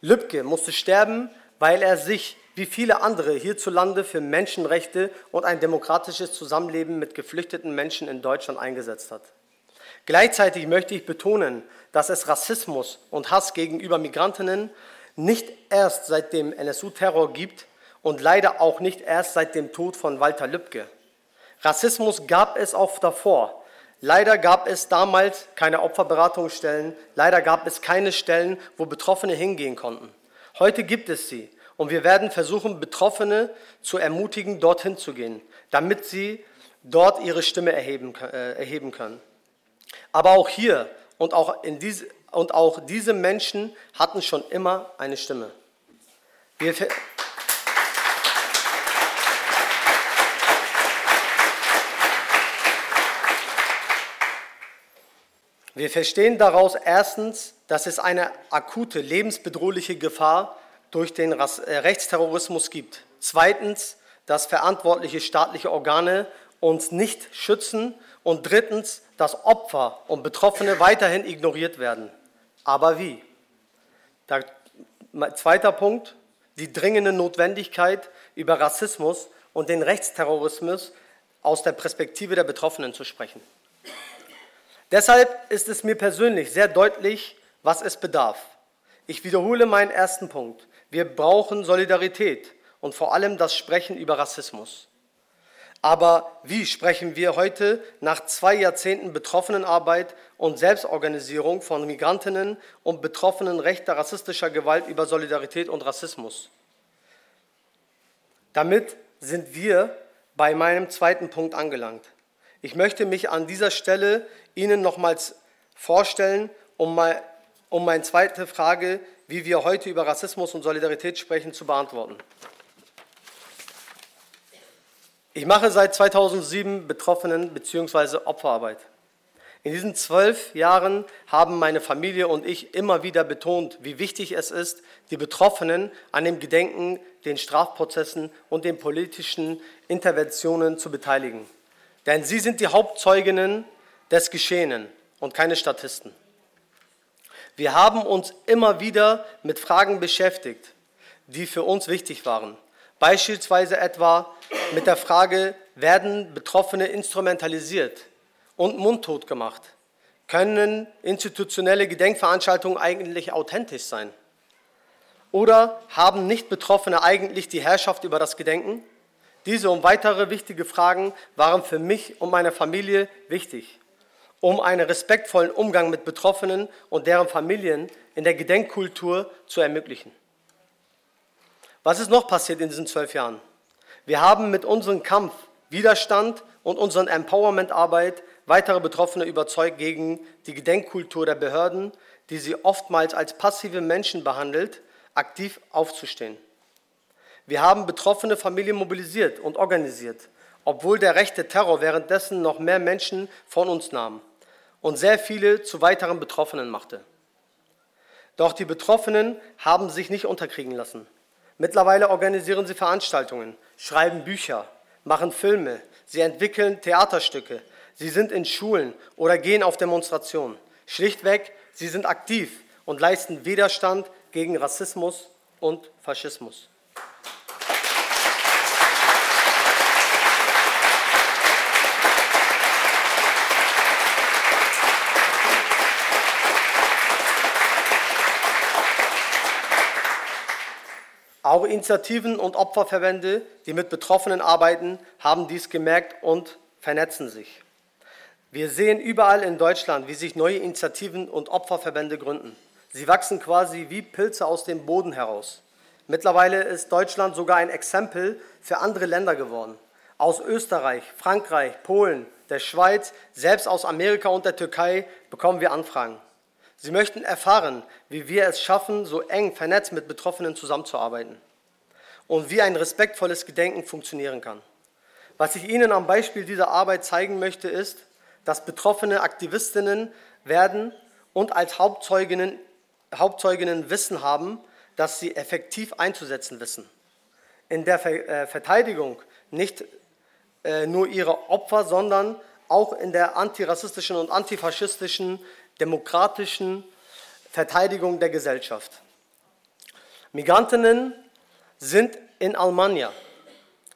Lübcke musste sterben, weil er sich wie viele andere hierzulande für Menschenrechte und ein demokratisches Zusammenleben mit geflüchteten Menschen in Deutschland eingesetzt hat. Gleichzeitig möchte ich betonen, dass es Rassismus und Hass gegenüber Migrantinnen nicht erst seit dem NSU-Terror gibt und leider auch nicht erst seit dem Tod von Walter Lübcke. Rassismus gab es auch davor. Leider gab es damals keine Opferberatungsstellen, leider gab es keine Stellen, wo Betroffene hingehen konnten. Heute gibt es sie und wir werden versuchen, Betroffene zu ermutigen, dorthin zu gehen, damit sie dort ihre Stimme erheben, äh, erheben können. Aber auch hier und auch, in diese, und auch diese Menschen hatten schon immer eine Stimme. Wir, Wir verstehen daraus erstens, dass es eine akute, lebensbedrohliche Gefahr durch den äh, Rechtsterrorismus gibt. Zweitens, dass verantwortliche staatliche Organe uns nicht schützen und drittens, dass Opfer und Betroffene weiterhin ignoriert werden. Aber wie? Der, zweiter Punkt, die dringende Notwendigkeit, über Rassismus und den Rechtsterrorismus aus der Perspektive der Betroffenen zu sprechen. Deshalb ist es mir persönlich sehr deutlich, was es bedarf. Ich wiederhole meinen ersten Punkt. Wir brauchen Solidarität und vor allem das Sprechen über Rassismus. Aber wie sprechen wir heute nach zwei Jahrzehnten Betroffenenarbeit und Selbstorganisierung von Migrantinnen und Betroffenen rechter rassistischer Gewalt über Solidarität und Rassismus? Damit sind wir bei meinem zweiten Punkt angelangt. Ich möchte mich an dieser Stelle Ihnen nochmals vorstellen, um, mal, um meine zweite Frage, wie wir heute über Rassismus und Solidarität sprechen, zu beantworten. Ich mache seit 2007 Betroffenen- bzw. Opferarbeit. In diesen zwölf Jahren haben meine Familie und ich immer wieder betont, wie wichtig es ist, die Betroffenen an dem Gedenken, den Strafprozessen und den politischen Interventionen zu beteiligen. Denn sie sind die Hauptzeuginnen des Geschehenen und keine Statisten. Wir haben uns immer wieder mit Fragen beschäftigt, die für uns wichtig waren. Beispielsweise etwa mit der Frage, werden Betroffene instrumentalisiert und mundtot gemacht? Können institutionelle Gedenkveranstaltungen eigentlich authentisch sein? Oder haben Nicht-Betroffene eigentlich die Herrschaft über das Gedenken? Diese und weitere wichtige Fragen waren für mich und meine Familie wichtig, um einen respektvollen Umgang mit Betroffenen und deren Familien in der Gedenkkultur zu ermöglichen. Was ist noch passiert in diesen zwölf Jahren? Wir haben mit unserem Kampf, Widerstand und unseren Empowerment-Arbeit weitere Betroffene überzeugt, gegen die Gedenkkultur der Behörden, die sie oftmals als passive Menschen behandelt, aktiv aufzustehen. Wir haben betroffene Familien mobilisiert und organisiert, obwohl der rechte Terror währenddessen noch mehr Menschen von uns nahm und sehr viele zu weiteren Betroffenen machte. Doch die Betroffenen haben sich nicht unterkriegen lassen. Mittlerweile organisieren sie Veranstaltungen, schreiben Bücher, machen Filme, sie entwickeln Theaterstücke, sie sind in Schulen oder gehen auf Demonstrationen. Schlichtweg, sie sind aktiv und leisten Widerstand gegen Rassismus und Faschismus. Auch Initiativen und Opferverbände, die mit Betroffenen arbeiten, haben dies gemerkt und vernetzen sich. Wir sehen überall in Deutschland, wie sich neue Initiativen und Opferverbände gründen. Sie wachsen quasi wie Pilze aus dem Boden heraus. Mittlerweile ist Deutschland sogar ein Exempel für andere Länder geworden. Aus Österreich, Frankreich, Polen, der Schweiz, selbst aus Amerika und der Türkei bekommen wir Anfragen. Sie möchten erfahren, wie wir es schaffen, so eng vernetzt mit Betroffenen zusammenzuarbeiten und wie ein respektvolles Gedenken funktionieren kann. Was ich Ihnen am Beispiel dieser Arbeit zeigen möchte, ist, dass betroffene Aktivistinnen werden und als Hauptzeuginnen, Hauptzeuginnen Wissen haben, das sie effektiv einzusetzen wissen. In der äh, Verteidigung nicht äh, nur ihrer Opfer, sondern auch in der antirassistischen und antifaschistischen demokratischen Verteidigung der Gesellschaft. Migrantinnen sind in Almania,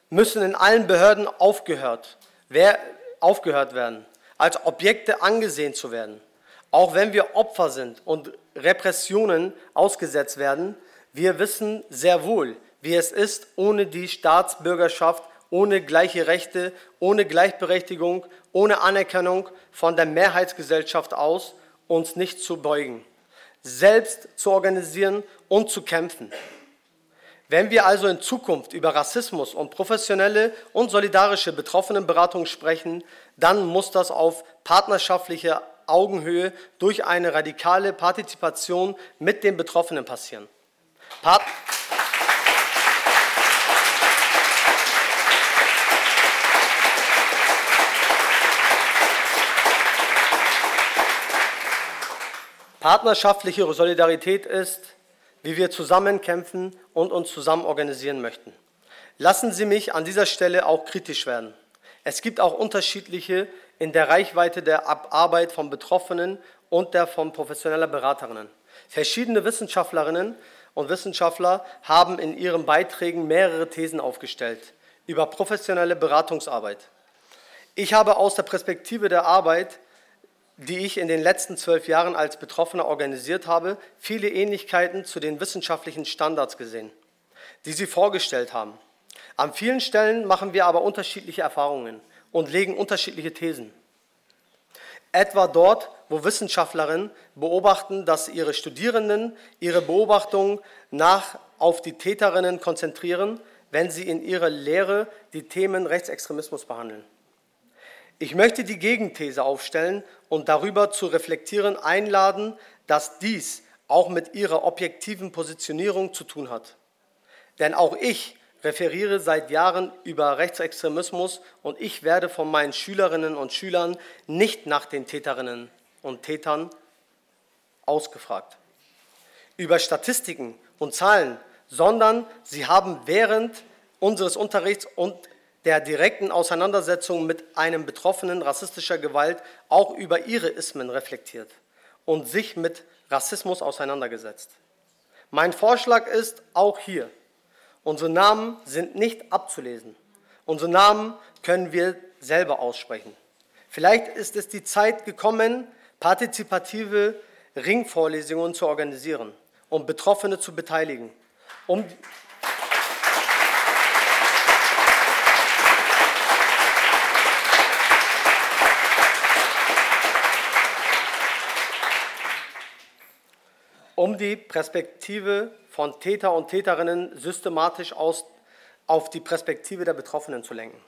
müssen in allen Behörden aufgehört, wer, aufgehört werden, als Objekte angesehen zu werden. Auch wenn wir Opfer sind und Repressionen ausgesetzt werden, wir wissen sehr wohl, wie es ist, ohne die Staatsbürgerschaft, ohne gleiche Rechte, ohne Gleichberechtigung, ohne Anerkennung von der Mehrheitsgesellschaft aus uns nicht zu beugen, selbst zu organisieren und zu kämpfen. Wenn wir also in Zukunft über Rassismus und professionelle und solidarische Betroffenenberatung sprechen, dann muss das auf partnerschaftlicher Augenhöhe durch eine radikale Partizipation mit den Betroffenen passieren. Part Partnerschaftliche Solidarität ist, wie wir zusammen kämpfen und uns zusammen organisieren möchten. Lassen Sie mich an dieser Stelle auch kritisch werden. Es gibt auch unterschiedliche in der Reichweite der Arbeit von Betroffenen und der von professioneller Beraterinnen. Verschiedene Wissenschaftlerinnen und Wissenschaftler haben in ihren Beiträgen mehrere Thesen aufgestellt über professionelle Beratungsarbeit. Ich habe aus der Perspektive der Arbeit die ich in den letzten zwölf Jahren als Betroffener organisiert habe, viele Ähnlichkeiten zu den wissenschaftlichen Standards gesehen, die Sie vorgestellt haben. An vielen Stellen machen wir aber unterschiedliche Erfahrungen und legen unterschiedliche Thesen. Etwa dort, wo Wissenschaftlerinnen beobachten, dass ihre Studierenden ihre Beobachtungen nach auf die Täterinnen konzentrieren, wenn sie in ihrer Lehre die Themen Rechtsextremismus behandeln. Ich möchte die Gegenthese aufstellen und darüber zu reflektieren einladen, dass dies auch mit ihrer objektiven Positionierung zu tun hat. Denn auch ich referiere seit Jahren über Rechtsextremismus und ich werde von meinen Schülerinnen und Schülern nicht nach den Täterinnen und Tätern ausgefragt. Über Statistiken und Zahlen, sondern sie haben während unseres Unterrichts und der direkten Auseinandersetzung mit einem Betroffenen rassistischer Gewalt auch über ihre Ismen reflektiert und sich mit Rassismus auseinandergesetzt. Mein Vorschlag ist auch hier, Unsere Namen sind nicht abzulesen. Unsere Namen können wir selber aussprechen. Vielleicht ist es die Zeit gekommen, partizipative Ringvorlesungen zu organisieren und Betroffene zu beteiligen, um um die Perspektive von Täter und Täterinnen systematisch aus, auf die Perspektive der Betroffenen zu lenken.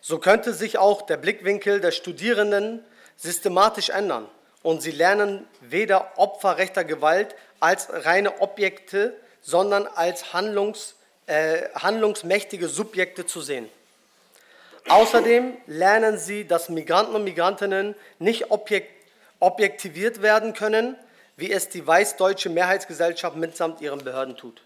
So könnte sich auch der Blickwinkel der Studierenden systematisch ändern und sie lernen weder Opfer rechter Gewalt als reine Objekte, sondern als Handlungs, äh, handlungsmächtige Subjekte zu sehen. Außerdem lernen sie, dass Migranten und Migrantinnen nicht objekt, objektiviert werden können, wie es die weißdeutsche Mehrheitsgesellschaft mitsamt ihren Behörden tut.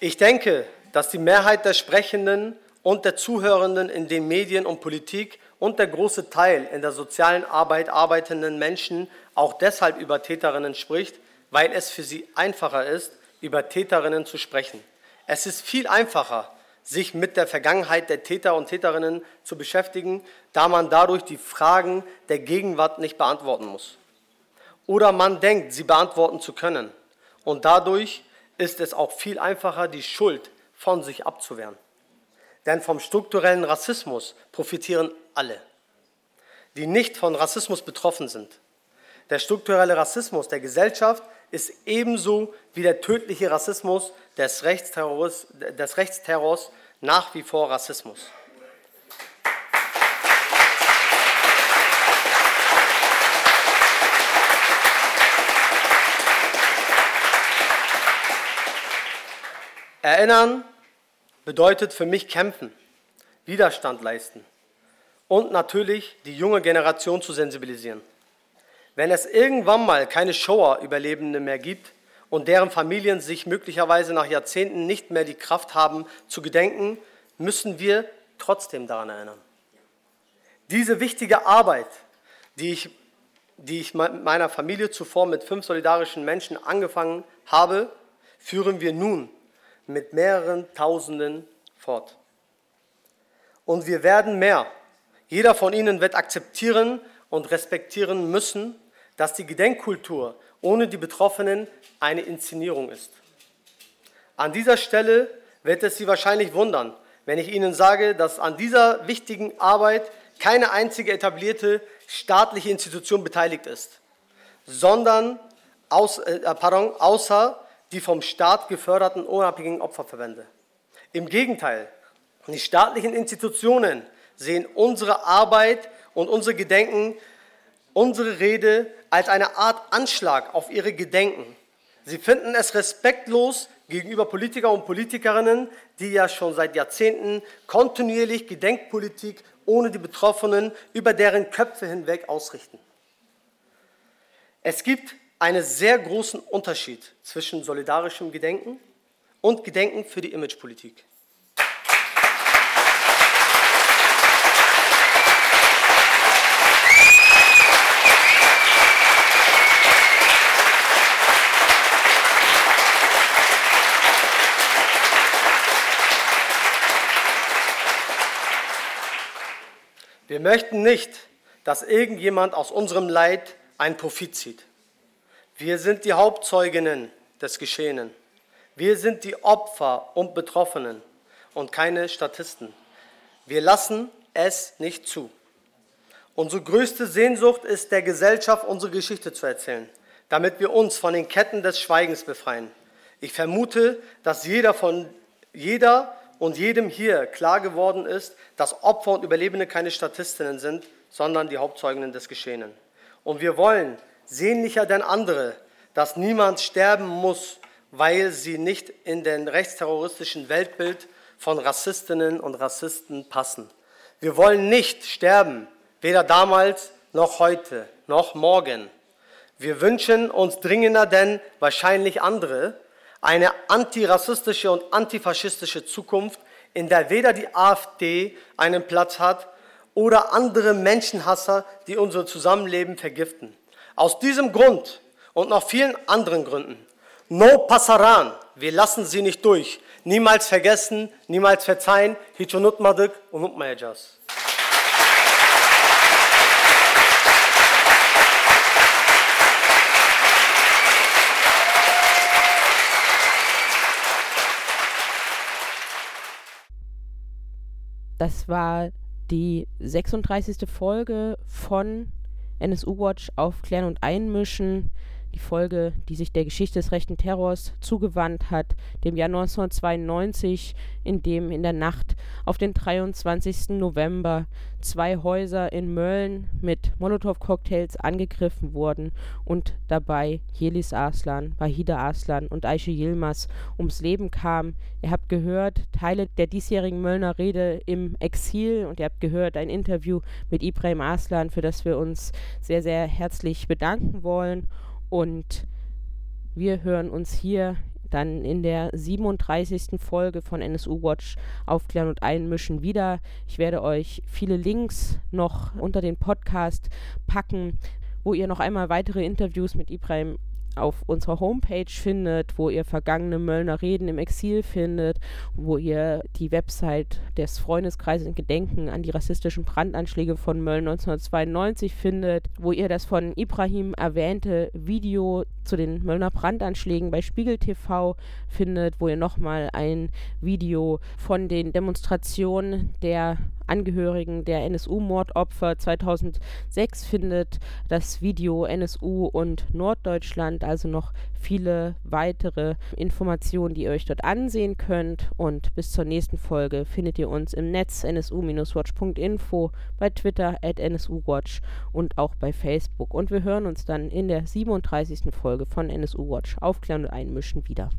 Ich denke, dass die Mehrheit der Sprechenden und der Zuhörenden in den Medien und Politik und der große Teil in der sozialen Arbeit arbeitenden Menschen auch deshalb über Täterinnen spricht, weil es für sie einfacher ist, über Täterinnen zu sprechen. Es ist viel einfacher, sich mit der Vergangenheit der Täter und Täterinnen zu beschäftigen, da man dadurch die Fragen der Gegenwart nicht beantworten muss. Oder man denkt, sie beantworten zu können. Und dadurch ist es auch viel einfacher, die Schuld von sich abzuwehren. Denn vom strukturellen Rassismus profitieren alle, die nicht von Rassismus betroffen sind. Der strukturelle Rassismus der Gesellschaft ist ebenso wie der tödliche Rassismus des Rechtsterrors, des Rechtsterrors nach wie vor Rassismus. Erinnern bedeutet für mich kämpfen, Widerstand leisten und natürlich die junge Generation zu sensibilisieren. Wenn es irgendwann mal keine Shoah-Überlebende mehr gibt, und deren Familien sich möglicherweise nach Jahrzehnten nicht mehr die Kraft haben zu gedenken, müssen wir trotzdem daran erinnern. Diese wichtige Arbeit, die ich, die ich meiner Familie zuvor mit fünf solidarischen Menschen angefangen habe, führen wir nun mit mehreren Tausenden fort. Und wir werden mehr. Jeder von ihnen wird akzeptieren und respektieren müssen, dass die Gedenkkultur ohne die Betroffenen eine Inszenierung ist. An dieser Stelle wird es Sie wahrscheinlich wundern, wenn ich Ihnen sage, dass an dieser wichtigen Arbeit keine einzige etablierte staatliche Institution beteiligt ist, sondern aus, äh, pardon, außer die vom Staat geförderten unabhängigen Opferverbände. Im Gegenteil, die staatlichen Institutionen sehen unsere Arbeit und unser Gedenken, unsere Rede als eine Art Anschlag auf ihre Gedenken. Sie finden es respektlos gegenüber Politiker und Politikerinnen, die ja schon seit Jahrzehnten kontinuierlich Gedenkpolitik ohne die Betroffenen über deren Köpfe hinweg ausrichten. Es gibt einen sehr großen Unterschied zwischen solidarischem Gedenken und Gedenken für die Imagepolitik. Wir möchten nicht, dass irgendjemand aus unserem Leid einen Profit zieht. Wir sind die Hauptzeuginnen des Geschehenen. Wir sind die Opfer und Betroffenen und keine Statisten. Wir lassen es nicht zu. Unsere größte Sehnsucht ist, der Gesellschaft unsere Geschichte zu erzählen, damit wir uns von den Ketten des Schweigens befreien. Ich vermute, dass jeder von jeder und jedem hier klar geworden ist, dass Opfer und Überlebende keine Statistinnen sind, sondern die Hauptzeuginnen des Geschehenen. Und wir wollen sehnlicher denn andere, dass niemand sterben muss, weil sie nicht in den rechtsterroristischen Weltbild von Rassistinnen und Rassisten passen. Wir wollen nicht sterben, weder damals noch heute noch morgen. Wir wünschen uns dringender denn wahrscheinlich andere eine antirassistische und antifaschistische Zukunft, in der weder die AfD einen Platz hat oder andere Menschenhasser, die unser Zusammenleben vergiften. Aus diesem Grund und noch vielen anderen Gründen, no passaran, wir lassen sie nicht durch, niemals vergessen, niemals verzeihen, hichonutmadik und unutmayacağız. Das war die 36. Folge von NSU Watch Aufklären und Einmischen die Folge, die sich der Geschichte des rechten Terrors zugewandt hat, dem Jahr 1992, in dem in der Nacht auf den 23. November zwei Häuser in Mölln mit Molotow-Cocktails angegriffen wurden und dabei Jelis Arslan, Wahida Arslan und Aische Yilmaz ums Leben kamen. Ihr habt gehört Teile der diesjährigen Möllner Rede im Exil und ihr habt gehört ein Interview mit Ibrahim Arslan, für das wir uns sehr, sehr herzlich bedanken wollen. Und wir hören uns hier dann in der 37. Folge von NSU Watch aufklären und einmischen wieder. Ich werde euch viele Links noch unter den Podcast packen, wo ihr noch einmal weitere Interviews mit Ibrahim auf unserer Homepage findet, wo ihr vergangene Möllner Reden im Exil findet, wo ihr die Website des Freundeskreises in Gedenken an die rassistischen Brandanschläge von Mölln 1992 findet, wo ihr das von Ibrahim erwähnte Video zu den Möllner Brandanschlägen bei Spiegel TV findet, wo ihr nochmal ein Video von den Demonstrationen der Angehörigen der NSU-Mordopfer 2006 findet das Video NSU und Norddeutschland, also noch viele weitere Informationen, die ihr euch dort ansehen könnt. Und bis zur nächsten Folge findet ihr uns im Netz nsu-watch.info, bei Twitter at nsuwatch und auch bei Facebook. Und wir hören uns dann in der 37. Folge von NSU Watch Aufklären und Einmischen wieder.